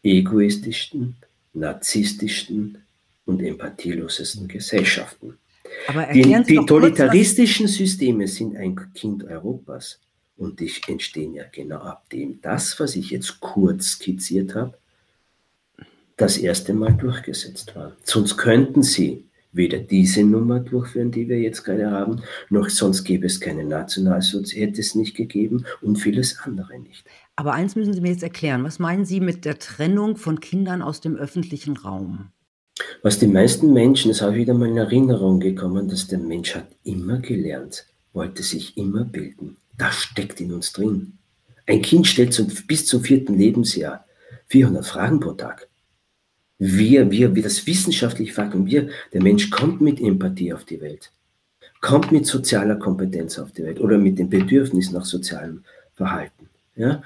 egoistischsten, narzisstischsten und empathielosesten Gesellschaften. die, die totalitaristischen kurz, Systeme sind ein Kind Europas und die entstehen ja genau ab dem, das, was ich jetzt kurz skizziert habe, das erste Mal durchgesetzt war. Sonst könnten sie weder diese Nummer durchführen, die wir jetzt gerade haben, noch sonst gäbe es keine Nationalsozialismus, hätte es nicht gegeben und vieles andere nicht. Aber eins müssen Sie mir jetzt erklären. Was meinen Sie mit der Trennung von Kindern aus dem öffentlichen Raum? Was die meisten Menschen, es habe wieder mal in Erinnerung gekommen, dass der Mensch hat immer gelernt, wollte sich immer bilden. Das steckt in uns drin. Ein Kind stellt zum, bis zum vierten Lebensjahr 400 Fragen pro Tag. Wir, wir, wir das wissenschaftlich Faktum, wir, der Mensch kommt mit Empathie auf die Welt, kommt mit sozialer Kompetenz auf die Welt oder mit dem Bedürfnis nach sozialem Verhalten. Ja?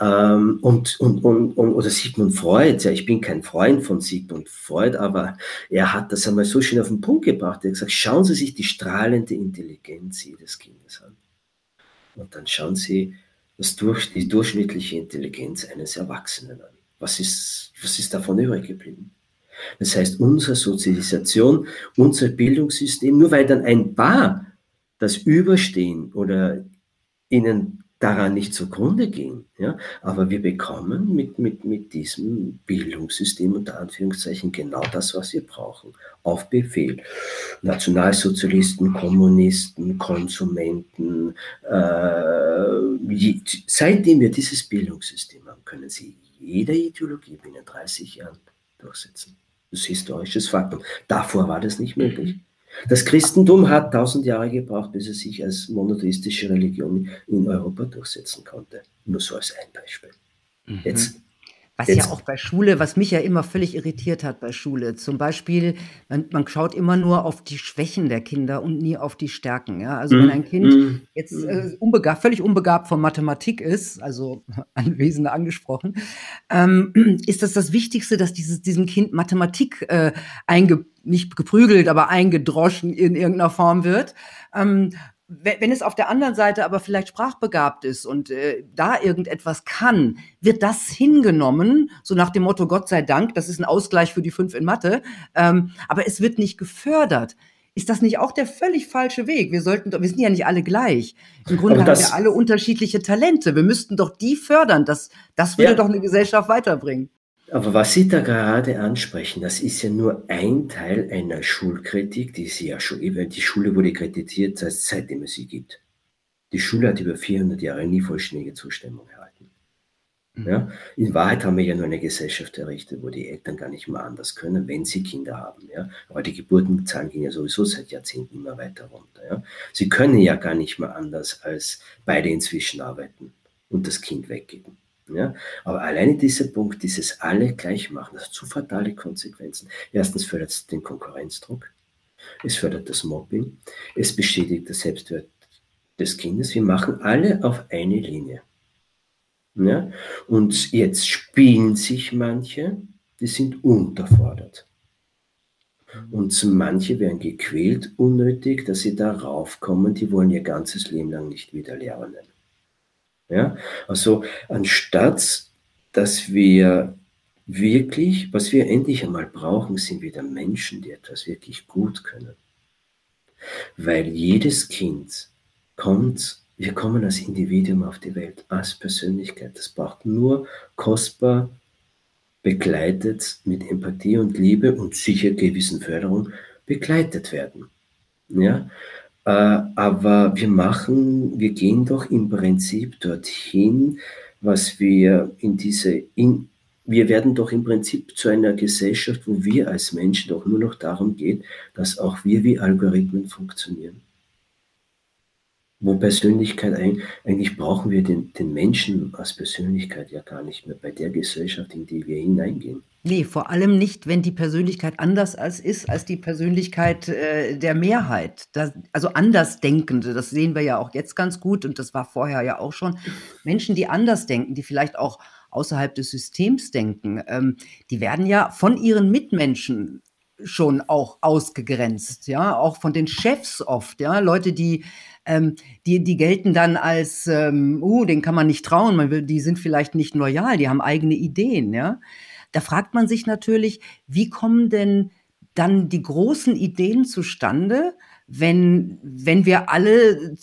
Ähm, und, und, und, und, oder Sigmund Freud, ja, ich bin kein Freund von Sigmund Freud, aber er hat das einmal so schön auf den Punkt gebracht. Er hat gesagt, schauen Sie sich die strahlende Intelligenz jedes Kindes an. Und dann schauen Sie das durch, die durchschnittliche Intelligenz eines Erwachsenen an. Was ist, was ist davon übrig geblieben? Das heißt, unsere Sozialisation, unser Bildungssystem, nur weil dann ein paar das überstehen oder ihnen daran nicht zugrunde gehen. Ja? Aber wir bekommen mit, mit, mit diesem Bildungssystem unter Anführungszeichen genau das, was wir brauchen. Auf Befehl. Nationalsozialisten, Kommunisten, Konsumenten. Äh, seitdem wir dieses Bildungssystem haben, können sie jede Ideologie binnen 30 Jahren durchsetzen. Das ist historisches Faktum. Davor war das nicht möglich. Das Christentum hat tausend Jahre gebraucht, bis es sich als monotheistische Religion in Europa durchsetzen konnte. Nur so als ein Beispiel. Mhm. Jetzt was Jetzt. ja auch bei Schule, was mich ja immer völlig irritiert hat bei Schule. Zum Beispiel, man, man schaut immer nur auf die Schwächen der Kinder und nie auf die Stärken. Ja? Also mm. wenn ein Kind mm. jetzt äh, unbegabt, völlig unbegabt von Mathematik ist, also [laughs] Anwesende angesprochen, ähm, ist das das Wichtigste, dass dieses, diesem Kind Mathematik äh, einge, nicht geprügelt, aber eingedroschen in irgendeiner Form wird. Ähm, wenn es auf der anderen Seite aber vielleicht sprachbegabt ist und äh, da irgendetwas kann, wird das hingenommen, so nach dem Motto Gott sei Dank, das ist ein Ausgleich für die fünf in Mathe, ähm, aber es wird nicht gefördert. Ist das nicht auch der völlig falsche Weg? Wir sollten, wir sind ja nicht alle gleich. Im Grunde haben wir alle unterschiedliche Talente. Wir müssten doch die fördern. Das, das würde ja. doch eine Gesellschaft weiterbringen. Aber was Sie da gerade ansprechen, das ist ja nur ein Teil einer Schulkritik, die Sie ja schon, die Schule wurde kritisiert, seitdem es sie gibt. Die Schule hat über 400 Jahre nie vollständige Zustimmung erhalten. Mhm. Ja? In Wahrheit haben wir ja nur eine Gesellschaft errichtet, wo die Eltern gar nicht mehr anders können, wenn sie Kinder haben. Ja? Aber die Geburtenzahlen gehen ja sowieso seit Jahrzehnten immer weiter runter. Ja? Sie können ja gar nicht mehr anders als beide inzwischen arbeiten und das Kind weggeben. Ja? Aber alleine dieser Punkt, dieses alle gleich machen, das hat zu fatale Konsequenzen. Erstens fördert es den Konkurrenzdruck, es fördert das Mobbing, es bestätigt das Selbstwert des Kindes. Wir machen alle auf eine Linie. Ja? Und jetzt spielen sich manche, die sind unterfordert. Und manche werden gequält unnötig, dass sie darauf kommen, die wollen ihr ganzes Leben lang nicht wieder lernen. Ja? Also anstatt, dass wir wirklich, was wir endlich einmal brauchen, sind wieder Menschen, die etwas wirklich gut können. Weil jedes Kind kommt, wir kommen als Individuum auf die Welt, als Persönlichkeit. Das braucht nur kostbar begleitet mit Empathie und Liebe und sicher gewissen Förderung begleitet werden. Ja? Äh, aber wir machen, wir gehen doch im Prinzip dorthin, was wir in diese, in, wir werden doch im Prinzip zu einer Gesellschaft, wo wir als Menschen doch nur noch darum geht, dass auch wir wie Algorithmen funktionieren wo Persönlichkeit eigentlich brauchen wir den, den Menschen als Persönlichkeit ja gar nicht mehr bei der Gesellschaft, in die wir hineingehen. Nee, vor allem nicht, wenn die Persönlichkeit anders als ist als die Persönlichkeit äh, der Mehrheit. Das, also Andersdenkende, das sehen wir ja auch jetzt ganz gut und das war vorher ja auch schon. Menschen, die anders denken, die vielleicht auch außerhalb des Systems denken, ähm, die werden ja von ihren Mitmenschen schon auch ausgegrenzt, ja, auch von den Chefs oft, ja, Leute, die ähm, die, die gelten dann als, ähm, uh, den kann man nicht trauen, man will, die sind vielleicht nicht loyal, die haben eigene Ideen, ja. Da fragt man sich natürlich, wie kommen denn dann die großen Ideen zustande, wenn, wenn wir alle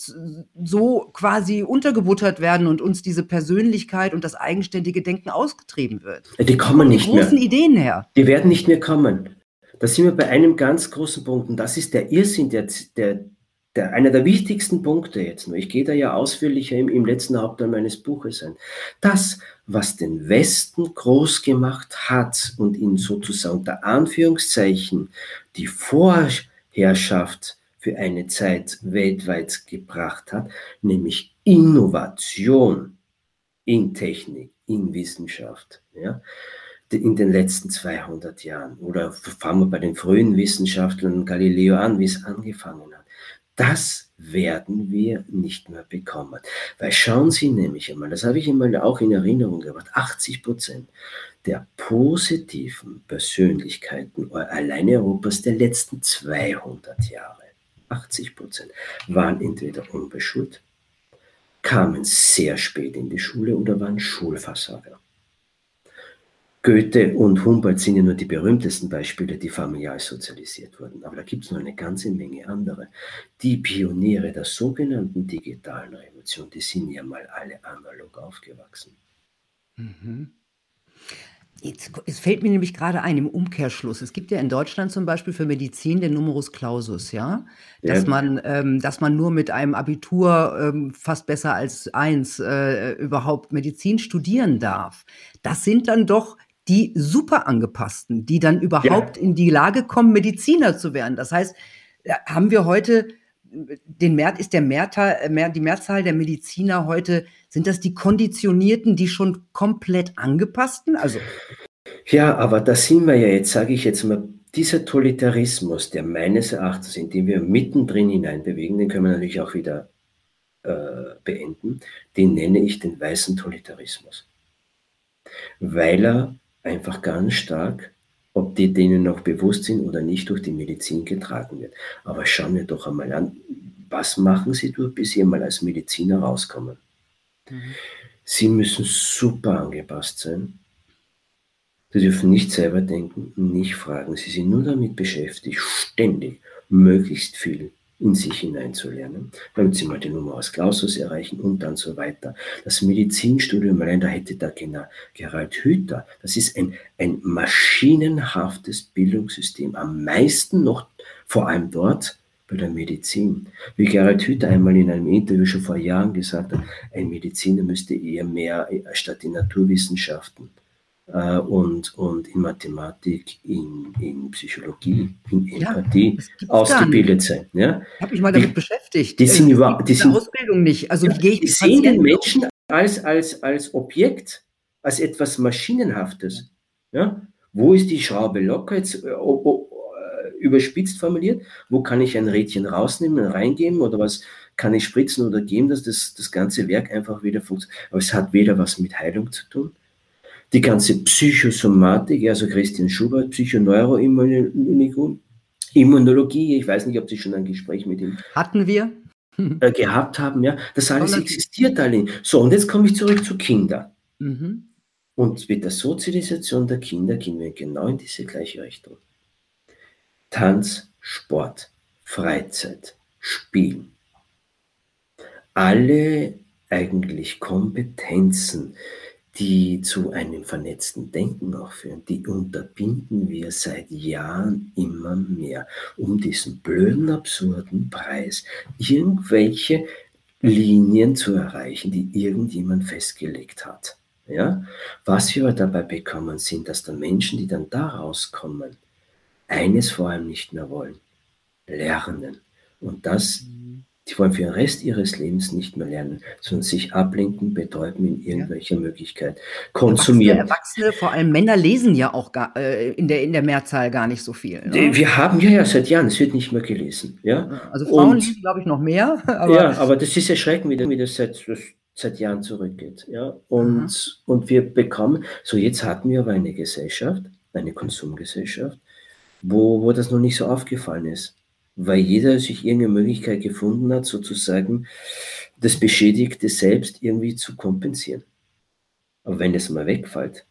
so quasi untergebuttert werden und uns diese Persönlichkeit und das eigenständige Denken ausgetrieben wird. Die kommen nicht die großen mehr. Ideen her. Die werden nicht mehr kommen. Da sind wir bei einem ganz großen Punkt und das ist der Irrsinn, der, der, der, einer der wichtigsten Punkte jetzt nur, ich gehe da ja ausführlicher im, im letzten Hauptteil meines Buches ein, das, was den Westen groß gemacht hat und ihn sozusagen unter Anführungszeichen die Vorherrschaft für eine Zeit weltweit gebracht hat, nämlich Innovation in Technik, in Wissenschaft, ja, in den letzten 200 Jahren. Oder fangen wir bei den frühen Wissenschaftlern Galileo an, wie es angefangen hat. Das werden wir nicht mehr bekommen. Weil schauen Sie nämlich einmal, das habe ich einmal auch in Erinnerung gebracht, 80 Prozent der positiven Persönlichkeiten allein Europas der letzten 200 Jahre, 80 Prozent, waren entweder unbeschult, kamen sehr spät in die Schule oder waren Schulversager. Goethe und Humboldt sind ja nur die berühmtesten Beispiele, die familial sozialisiert wurden. Aber da gibt es noch eine ganze Menge andere. Die Pioniere der sogenannten digitalen Revolution, die sind ja mal alle analog aufgewachsen. Mhm. Jetzt, es fällt mir nämlich gerade ein, im Umkehrschluss. Es gibt ja in Deutschland zum Beispiel für Medizin den Numerus Clausus, ja? Dass, ja. Man, ähm, dass man nur mit einem Abitur ähm, fast besser als eins äh, überhaupt Medizin studieren darf. Das sind dann doch die super angepassten, die dann überhaupt ja. in die Lage kommen, Mediziner zu werden. Das heißt, haben wir heute den Mehr, ist der Mehrteil, mehr, die Mehrzahl der Mediziner heute, sind das die Konditionierten, die schon komplett angepassten? Also ja, aber da sind wir ja jetzt, sage ich jetzt mal, dieser Totalitarismus, der meines Erachtens, in dem wir mittendrin hineinbewegen, den können wir natürlich auch wieder äh, beenden, den nenne ich den weißen Totalitarismus. Weil er einfach ganz stark, ob die denen noch bewusst sind oder nicht, durch die Medizin getragen wird. Aber schauen wir doch einmal an, was machen sie durch, bis sie mal als Mediziner rauskommen. Mhm. Sie müssen super angepasst sein. Sie dürfen nicht selber denken, nicht fragen. Sie sind nur damit beschäftigt, ständig möglichst viel in sich hineinzulernen, damit sie mal die Nummer aus Clausus erreichen und dann so weiter. Das Medizinstudium allein, da hätte da genau Gerald Hüther, das ist ein, ein maschinenhaftes Bildungssystem, am meisten noch vor allem dort bei der Medizin. Wie Gerald Hüther einmal in einem Interview schon vor Jahren gesagt hat, ein Mediziner müsste eher mehr statt in Naturwissenschaften äh, und, und in Mathematik, in, in Psychologie, in Empathie ja, ausgebildet sein. Ja? Habe ich mal damit die, beschäftigt. Die sind überhaupt die sind, Ausbildung nicht. Also ja, die sehen den Menschen als, als, als Objekt, als etwas Maschinenhaftes. Ja? Wo ist die Schraube locker? Jetzt, äh, oh, oh, überspitzt formuliert, wo kann ich ein Rädchen rausnehmen, reingeben oder was kann ich spritzen oder geben, dass das, das ganze Werk einfach wieder funktioniert. Aber es hat weder was mit Heilung zu tun, die ganze Psychosomatik, also Christian Schubert, Psychoneuroimmunologie, ich weiß nicht, ob Sie schon ein Gespräch mit ihm hatten wir äh, gehabt haben, ja, das alles existiert alle. So, und jetzt komme ich zurück zu Kindern. Mhm. Und mit der Sozialisation der Kinder gehen wir genau in diese gleiche Richtung. Tanz, Sport, Freizeit, Spiel. Alle eigentlich Kompetenzen, die zu einem vernetzten Denken auch führen, die unterbinden wir seit Jahren immer mehr, um diesen blöden, absurden Preis irgendwelche Linien zu erreichen, die irgendjemand festgelegt hat. Ja? Was wir aber dabei bekommen, sind, dass dann Menschen, die dann da rauskommen, eines vor allem nicht mehr wollen, lernen. Und das die wollen für den Rest ihres Lebens nicht mehr lernen, sondern sich ablenken, betäuben in irgendwelcher ja. Möglichkeit, konsumieren. Erwachsene, Erwachsene, vor allem Männer, lesen ja auch gar, äh, in, der, in der Mehrzahl gar nicht so viel. Ne? Wir haben ja, ja seit Jahren, es wird nicht mehr gelesen. Ja? Also Frauen Und, lesen, glaube ich, noch mehr. [laughs] Aber ja, aber das ist erschreckend, wie das seit, seit Jahren zurückgeht. Ja? Und, mhm. und wir bekommen, so jetzt hatten wir aber eine Gesellschaft, eine Konsumgesellschaft, wo, wo das noch nicht so aufgefallen ist weil jeder sich irgendeine Möglichkeit gefunden hat, sozusagen das Beschädigte selbst irgendwie zu kompensieren. Aber wenn es mal wegfällt,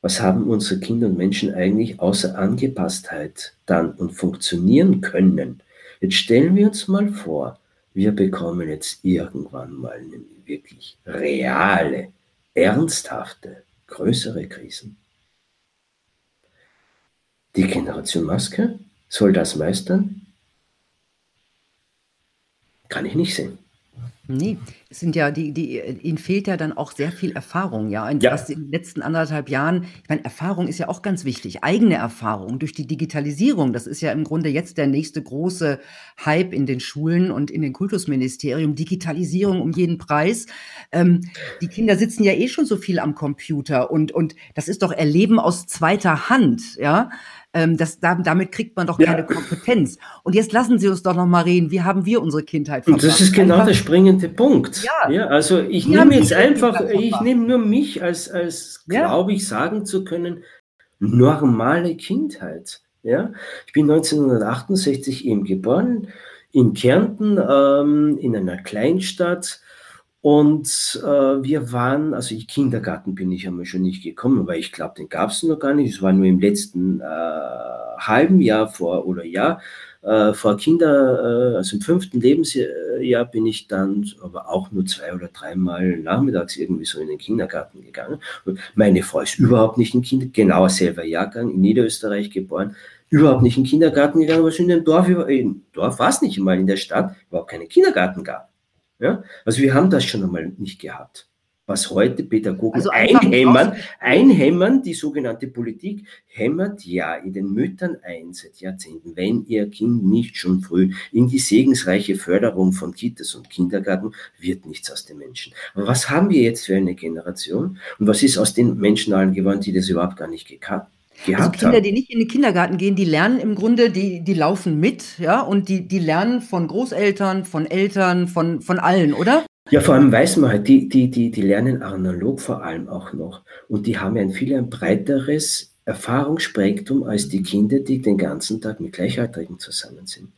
was haben unsere Kinder und Menschen eigentlich außer Angepasstheit dann und funktionieren können? Jetzt stellen wir uns mal vor, wir bekommen jetzt irgendwann mal eine wirklich reale, ernsthafte, größere Krisen. Die Generation Maske soll das meistern? Kann ich nicht sehen. Nee, es sind ja die die ihnen fehlt ja dann auch sehr viel Erfahrung, ja. Und Ja. was in den letzten anderthalb Jahren ich meine, Erfahrung ist ja auch ganz wichtig, eigene Erfahrung durch die Digitalisierung. Das ist ja im Grunde jetzt der nächste große Hype in den Schulen und in den Kultusministerium. Digitalisierung um jeden Preis. Ähm, die Kinder sitzen ja eh schon so viel am Computer und und das ist doch Erleben aus zweiter Hand, ja. Ähm, das, damit kriegt man doch ja. keine Kompetenz. Und jetzt lassen Sie uns doch noch mal reden. Wie haben wir unsere Kindheit verbracht? Und das ist genau einfach, der springende Punkt. Ja. ja also ich nehme jetzt einfach, ich nehme nur mich als, als ja. glaube ich, sagen zu können, normale Kindheit. Ja, ich bin 1968 eben geboren in Kärnten, ähm, in einer Kleinstadt. Und äh, wir waren, also in Kindergarten bin ich einmal schon nicht gekommen, weil ich glaube, den gab es noch gar nicht. Es war nur im letzten äh, halben Jahr vor oder Jahr äh, vor Kinder, äh, also im fünften Lebensjahr bin ich dann, aber auch nur zwei oder dreimal nachmittags irgendwie so in den Kindergarten gegangen. Und meine Frau ist überhaupt nicht den Kindergarten, genau selber Jahrgang, in Niederösterreich geboren, überhaupt nicht in den Kindergarten gegangen, weil es in dem Dorf, im Dorf war es nicht mal in der Stadt, überhaupt keinen Kindergarten gab. Ja? Also wir haben das schon einmal nicht gehabt. Was heute Pädagogen also einhämmern, einhämmern, die sogenannte Politik hämmert ja in den Müttern ein seit Jahrzehnten, wenn ihr Kind nicht schon früh in die segensreiche Förderung von Kitas und Kindergarten, wird nichts aus den Menschen. Aber was haben wir jetzt für eine Generation? Und was ist aus den Menschen allen geworden, die das überhaupt gar nicht gekannt also Kinder, die nicht in den Kindergarten gehen, die lernen im Grunde, die, die laufen mit, ja, und die, die lernen von Großeltern, von Eltern, von, von allen, oder? Ja, vor allem weiß man halt, die, die, die, die lernen analog vor allem auch noch. Und die haben ein viel ein breiteres Erfahrungsspektrum als die Kinder, die den ganzen Tag mit Gleichaltrigen zusammen sind.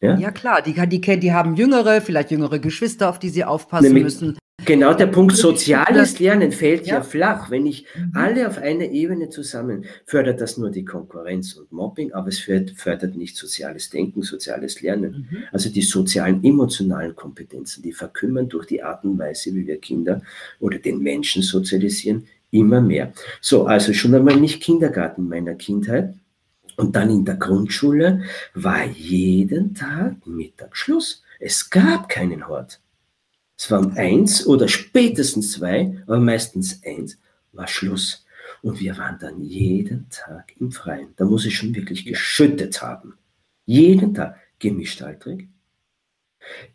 Ja, ja klar, die, die, die haben jüngere, vielleicht jüngere Geschwister, auf die sie aufpassen Nämlich, müssen. Genau, der Punkt soziales Lernen fällt ja, ja flach. Wenn ich mhm. alle auf einer Ebene zusammen, fördert das nur die Konkurrenz und Mobbing, aber es fördert nicht soziales Denken, soziales Lernen. Mhm. Also die sozialen, emotionalen Kompetenzen, die verkümmern durch die Art und Weise, wie wir Kinder oder den Menschen sozialisieren, immer mehr. So, also schon einmal nicht Kindergarten meiner Kindheit. Und dann in der Grundschule war jeden Tag Mittag Schluss. Es gab keinen Hort. Es war um eins oder spätestens zwei, aber meistens eins, war Schluss. Und wir waren dann jeden Tag im Freien. Da muss ich schon wirklich geschüttet haben. Jeden Tag gemischtaltrig.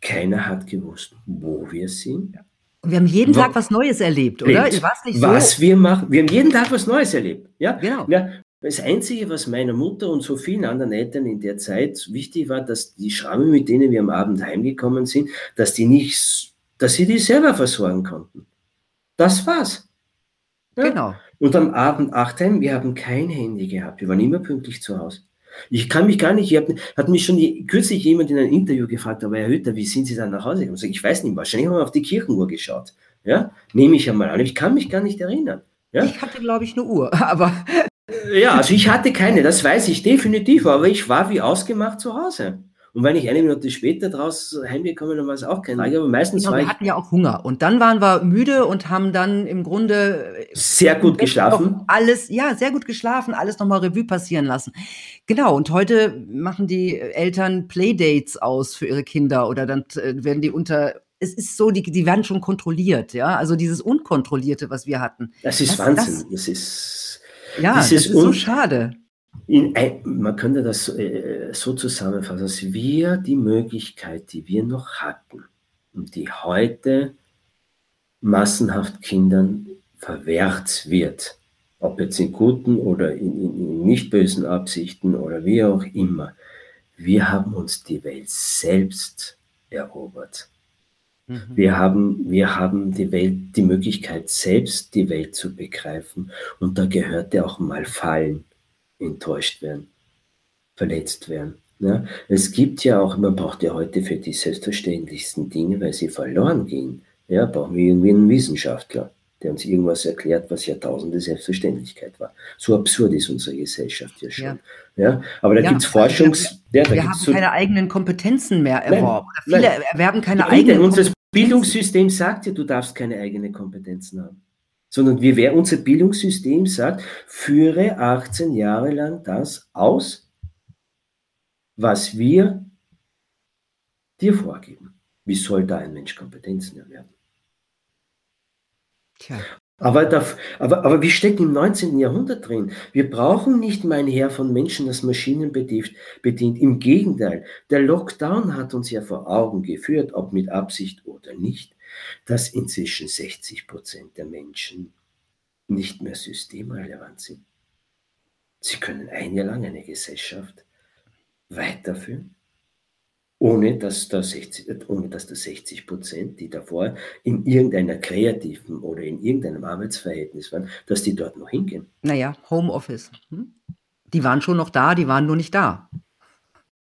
Keiner hat gewusst, wo wir sind. Und wir haben jeden Tag was Neues erlebt, oder? Ich weiß nicht so. Was wir machen. Wir haben jeden Tag was Neues erlebt. Ja, genau. Ja, das Einzige, was meiner Mutter und so vielen anderen Eltern in der Zeit wichtig war, dass die Schramme, mit denen wir am Abend heimgekommen sind, dass die nicht dass sie die selber versorgen konnten. Das war's. Ja? Genau. Und am Abend acht heim, wir haben kein Handy gehabt. Wir waren immer pünktlich zu Hause. Ich kann mich gar nicht, ich hab, hat mich schon kürzlich jemand in einem Interview gefragt, aber Herr Hütter, wie sind Sie dann nach Hause gekommen? Ich, ich weiß nicht, wahrscheinlich haben wir auf die Kirchenuhr geschaut. Ja, nehme ich einmal an. Ich kann mich gar nicht erinnern. Ja? Ich hatte, glaube ich, eine Uhr, [laughs] aber. Ja, also ich hatte keine, das weiß ich definitiv, aber ich war wie ausgemacht zu Hause. Und wenn ich eine Minute später draus heimgekommen dann war es auch kein Frage, aber meistens genau, war wir ich hatten ja auch Hunger und dann waren wir müde und haben dann im Grunde äh, sehr gut geschlafen. Alles, ja, sehr gut geschlafen, alles nochmal Revue passieren lassen. Genau, und heute machen die Eltern Playdates aus für ihre Kinder oder dann äh, werden die unter es ist so, die, die werden schon kontrolliert, ja. Also dieses Unkontrollierte, was wir hatten. Das ist das, Wahnsinn. Das, das ist, ja, das ist so schade. In, man könnte das äh, so zusammenfassen, dass wir die Möglichkeit, die wir noch hatten und die heute massenhaft Kindern verwehrt wird, ob jetzt in guten oder in, in, in nicht bösen Absichten oder wie auch immer, wir haben uns die Welt selbst erobert. Mhm. Wir, haben, wir haben die Welt, die Möglichkeit, selbst die Welt zu begreifen. Und da gehört ja auch mal fallen enttäuscht werden, verletzt werden. Ja, es gibt ja auch, man braucht ja heute für die selbstverständlichsten Dinge, weil sie verloren gehen, ja, brauchen wir irgendwie einen Wissenschaftler, der uns irgendwas erklärt, was Jahrtausende Selbstverständlichkeit war. So absurd ist unsere Gesellschaft ja schon. Ja. ja aber da ja, gibt es Forschungs... Wir, wir haben so, keine eigenen Kompetenzen mehr erworben. Nein, Viele nein. erwerben keine eigenen Unser Bildungssystem sagt ja, du darfst keine eigenen Kompetenzen haben sondern wir, wer unser Bildungssystem sagt, führe 18 Jahre lang das aus, was wir dir vorgeben. Wie soll da ein Mensch Kompetenzen erwerben? Tja. Aber, da, aber, aber wir stecken im 19. Jahrhundert drin. Wir brauchen nicht mein Heer von Menschen, das Maschinen bedient. Im Gegenteil, der Lockdown hat uns ja vor Augen geführt, ob mit Absicht oder nicht, dass inzwischen 60 Prozent der Menschen nicht mehr systemrelevant sind. Sie können ein Jahr lang eine Gesellschaft weiterführen, ohne dass da 60, ohne dass da 60 Prozent, die davor in irgendeiner kreativen oder in irgendeinem Arbeitsverhältnis waren, dass die dort noch hingehen. Naja, Homeoffice. Hm? Die waren schon noch da, die waren nur nicht da.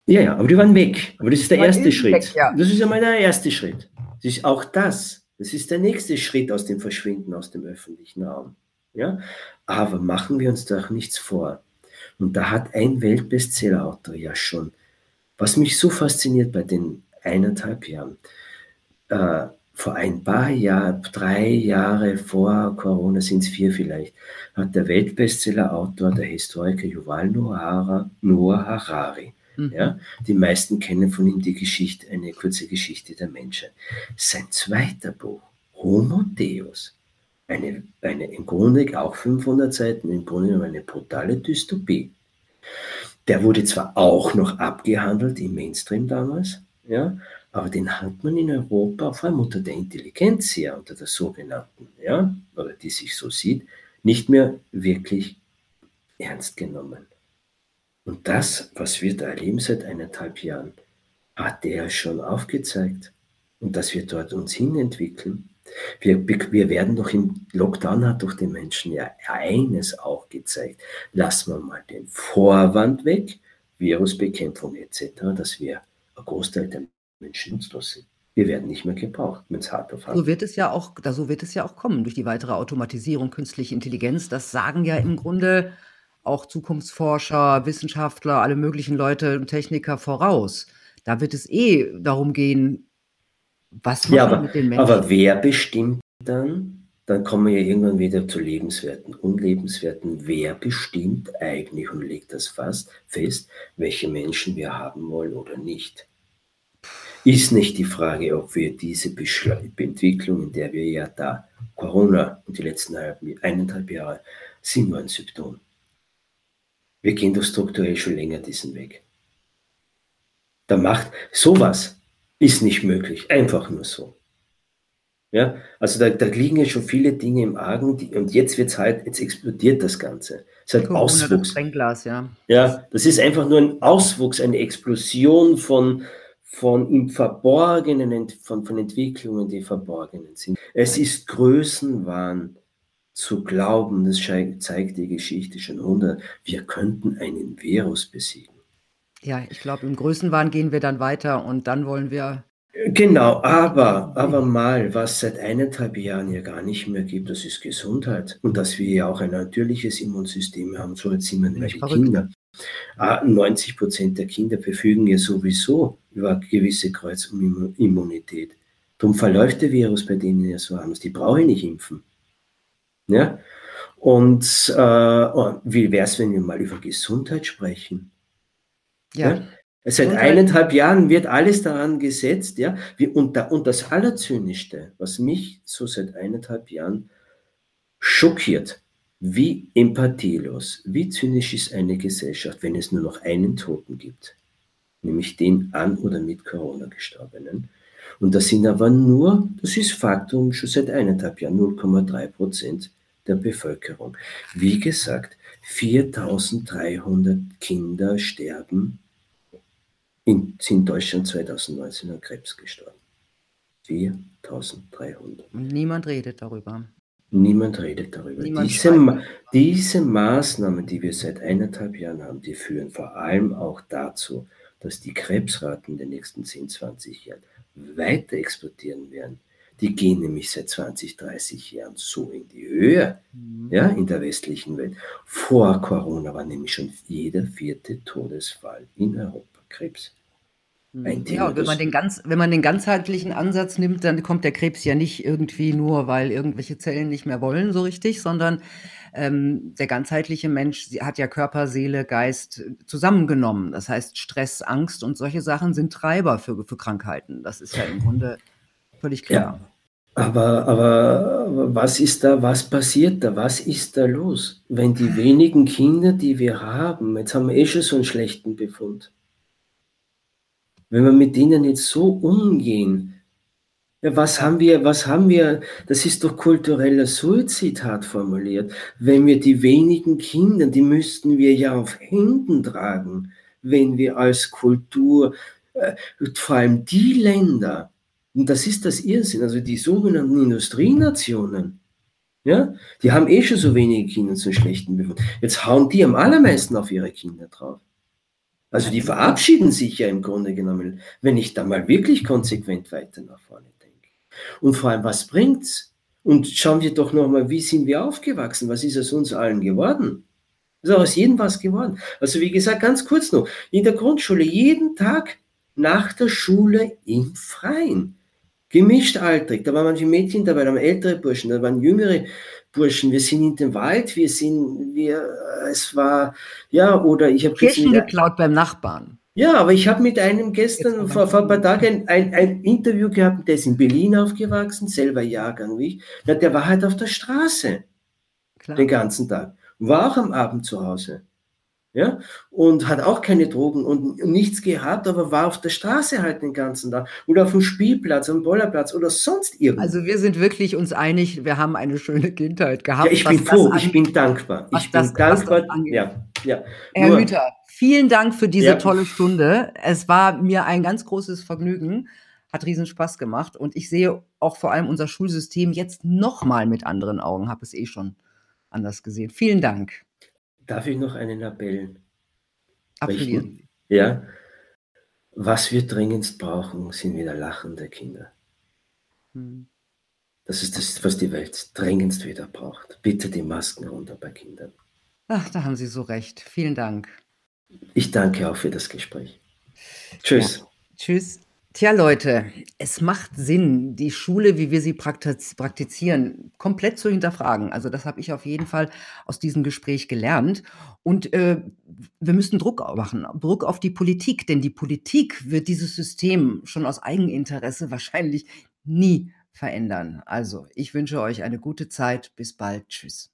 Ja, ja, aber die waren weg. Aber das ist der erste Schritt. Weg, ja. Das ist einmal der erste Schritt. Das ist auch das. Das ist der nächste Schritt aus dem Verschwinden aus dem öffentlichen Raum. Ja? Aber machen wir uns doch nichts vor. Und da hat ein Weltbestsellerautor ja schon, was mich so fasziniert bei den eineinhalb Jahren, äh, vor ein paar Jahren, drei Jahre vor Corona, sind es vier vielleicht, hat der Weltbestsellerautor, der Historiker Yuval Noah, Noah Harari, mhm. ja, die meisten kennen von ihm die Geschichte, eine kurze Geschichte der Menschheit. Sein zweiter Buch, Homo Deus, eine, eine im Grunde auch 500 Seiten, im Grunde eine brutale Dystopie. Der wurde zwar auch noch abgehandelt im Mainstream damals, ja, aber den hat man in Europa, vor allem unter der Intelligenz her, unter der sogenannten, ja, oder die sich so sieht, nicht mehr wirklich ernst genommen. Und das, was wir da erleben seit eineinhalb Jahren, hat der schon aufgezeigt. Und dass wir dort uns hinentwickeln, wir, wir werden doch im Lockdown hat doch den Menschen ja eines auch gezeigt. Lassen wir mal den Vorwand weg, Virusbekämpfung etc., dass wir ein Großteil der Menschen nutzlos sind. Wir werden nicht mehr gebraucht, wenn es hart auf So wird es ja auch, so wird es ja auch kommen durch die weitere Automatisierung, künstliche Intelligenz. Das sagen ja im Grunde auch Zukunftsforscher, Wissenschaftler, alle möglichen Leute und Techniker voraus. Da wird es eh darum gehen, was ja, aber, mit den Menschen? Aber wer bestimmt dann? Dann kommen wir ja irgendwann wieder zu lebenswerten, unlebenswerten. Wer bestimmt eigentlich und legt das fast fest, welche Menschen wir haben wollen oder nicht? Ist nicht die Frage, ob wir diese Entwicklung, in der wir ja da, Corona und die letzten eineinhalb Jahre, sind nur ein Symptom. Wir gehen doch strukturell schon länger diesen Weg. Da macht sowas ist nicht möglich, einfach nur so. Ja, also da, da liegen ja schon viele Dinge im Argen die, und jetzt wird es halt, jetzt explodiert das Ganze. Es ist halt Corona, Auswuchs. Das ja. ja, das ist einfach nur ein Auswuchs, eine Explosion von, von im Verborgenen, von, von Entwicklungen, die verborgenen sind. Es ist Größenwahn zu glauben, das zeigt die Geschichte schon 100, wir könnten einen Virus besiegen. Ja, ich glaube, im Größenwahn gehen wir dann weiter und dann wollen wir. Genau, aber, aber mal, was seit eineinhalb Jahren ja gar nicht mehr gibt, das ist Gesundheit. Und dass wir ja auch ein natürliches Immunsystem haben, so jetzt sind wir nämlich Kinder. 90 ah, Prozent der Kinder verfügen ja sowieso über gewisse Kreuzimmunität. Darum verläuft der Virus bei denen ja so anders. Die brauche ich nicht impfen. Ja? Und äh, oh, wie wäre es, wenn wir mal über Gesundheit sprechen? Ja. ja? Seit eineinhalb Jahren wird alles daran gesetzt, ja. Und, da, und das Allerzynischste, was mich so seit eineinhalb Jahren schockiert, wie empathielos, wie zynisch ist eine Gesellschaft, wenn es nur noch einen Toten gibt, nämlich den an oder mit Corona gestorbenen. Und das sind aber nur, das ist Faktum, schon seit eineinhalb Jahren 0,3 Prozent der Bevölkerung. Wie gesagt, 4300 Kinder sterben in, in Deutschland 2019 an Krebs gestorben. 4300. Niemand redet darüber. Niemand redet darüber. Niemand diese, diese Maßnahmen, die wir seit eineinhalb Jahren haben, die führen vor allem auch dazu, dass die Krebsraten in den nächsten 10, 20 Jahren weiter explodieren werden. Die gehen nämlich seit 20, 30 Jahren so in die Höhe, mhm. ja, in der westlichen Welt. Vor Corona war nämlich schon jeder vierte Todesfall in Europa Krebs. Mhm. Ein Thema, ja, wenn man, den ganz, wenn man den ganzheitlichen Ansatz nimmt, dann kommt der Krebs ja nicht irgendwie nur, weil irgendwelche Zellen nicht mehr wollen so richtig, sondern ähm, der ganzheitliche Mensch hat ja Körper, Seele, Geist zusammengenommen. Das heißt, Stress, Angst und solche Sachen sind Treiber für, für Krankheiten. Das ist ja im Grunde völlig klar. Ja. Aber, aber was ist da, was passiert da, was ist da los? Wenn die wenigen Kinder, die wir haben, jetzt haben wir eh schon so einen schlechten Befund, wenn wir mit denen jetzt so umgehen, ja, was haben wir, was haben wir, das ist doch kultureller Suizid hart formuliert, wenn wir die wenigen Kinder, die müssten wir ja auf Händen tragen, wenn wir als Kultur, äh, vor allem die Länder, und das ist das Irrsinn, also die sogenannten Industrienationen, ja, die haben eh schon so wenige Kinder zu schlechten Befund. Jetzt hauen die am allermeisten auf ihre Kinder drauf. Also die verabschieden sich ja im Grunde genommen, wenn ich da mal wirklich konsequent weiter nach vorne denke. Und vor allem, was bringt's? Und schauen wir doch nochmal, wie sind wir aufgewachsen? Was ist aus uns allen geworden? Ist auch aus jedem was geworden. Also wie gesagt, ganz kurz noch, in der Grundschule jeden Tag nach der Schule im Freien. Gemischt altrig, da waren manche Mädchen dabei, da waren ältere Burschen, da waren jüngere Burschen, wir sind in den Wald, wir sind, wir, es war, ja, oder ich habe Kirschen geklaut beim Nachbarn. Ja, aber ich habe mit einem gestern, vor, vor ein paar Tagen, ein, ein, Interview gehabt, der ist in Berlin aufgewachsen, selber Jahrgang wie ich. Ja, der war halt auf der Straße Klar. den ganzen Tag. War auch am Abend zu Hause ja, und hat auch keine Drogen und nichts gehabt, aber war auf der Straße halt den ganzen Tag oder auf dem Spielplatz, am Bollerplatz oder sonst irgendwo. Also wir sind wirklich uns einig, wir haben eine schöne Kindheit gehabt. Ja, ich bin froh, ich bin dankbar. Ich bin dankbar. Ja, ja. Herr Nur, Hüter, vielen Dank für diese ja. tolle Stunde. Es war mir ein ganz großes Vergnügen, hat riesen Spaß gemacht und ich sehe auch vor allem unser Schulsystem jetzt nochmal mit anderen Augen, habe es eh schon anders gesehen. Vielen Dank. Darf ich noch einen Appell? Appellieren. Ja. Was wir dringendst brauchen, sind wieder lachende Kinder. Hm. Das ist das, was die Welt dringendst wieder braucht. Bitte die Masken runter bei Kindern. Ach, da haben Sie so recht. Vielen Dank. Ich danke auch für das Gespräch. Tschüss. Ja. Tschüss. Tja, Leute, es macht Sinn, die Schule, wie wir sie praktizieren, komplett zu hinterfragen. Also das habe ich auf jeden Fall aus diesem Gespräch gelernt. Und äh, wir müssen Druck machen, Druck auf die Politik, denn die Politik wird dieses System schon aus Eigeninteresse [laughs] wahrscheinlich nie verändern. Also, ich wünsche euch eine gute Zeit. Bis bald. Tschüss.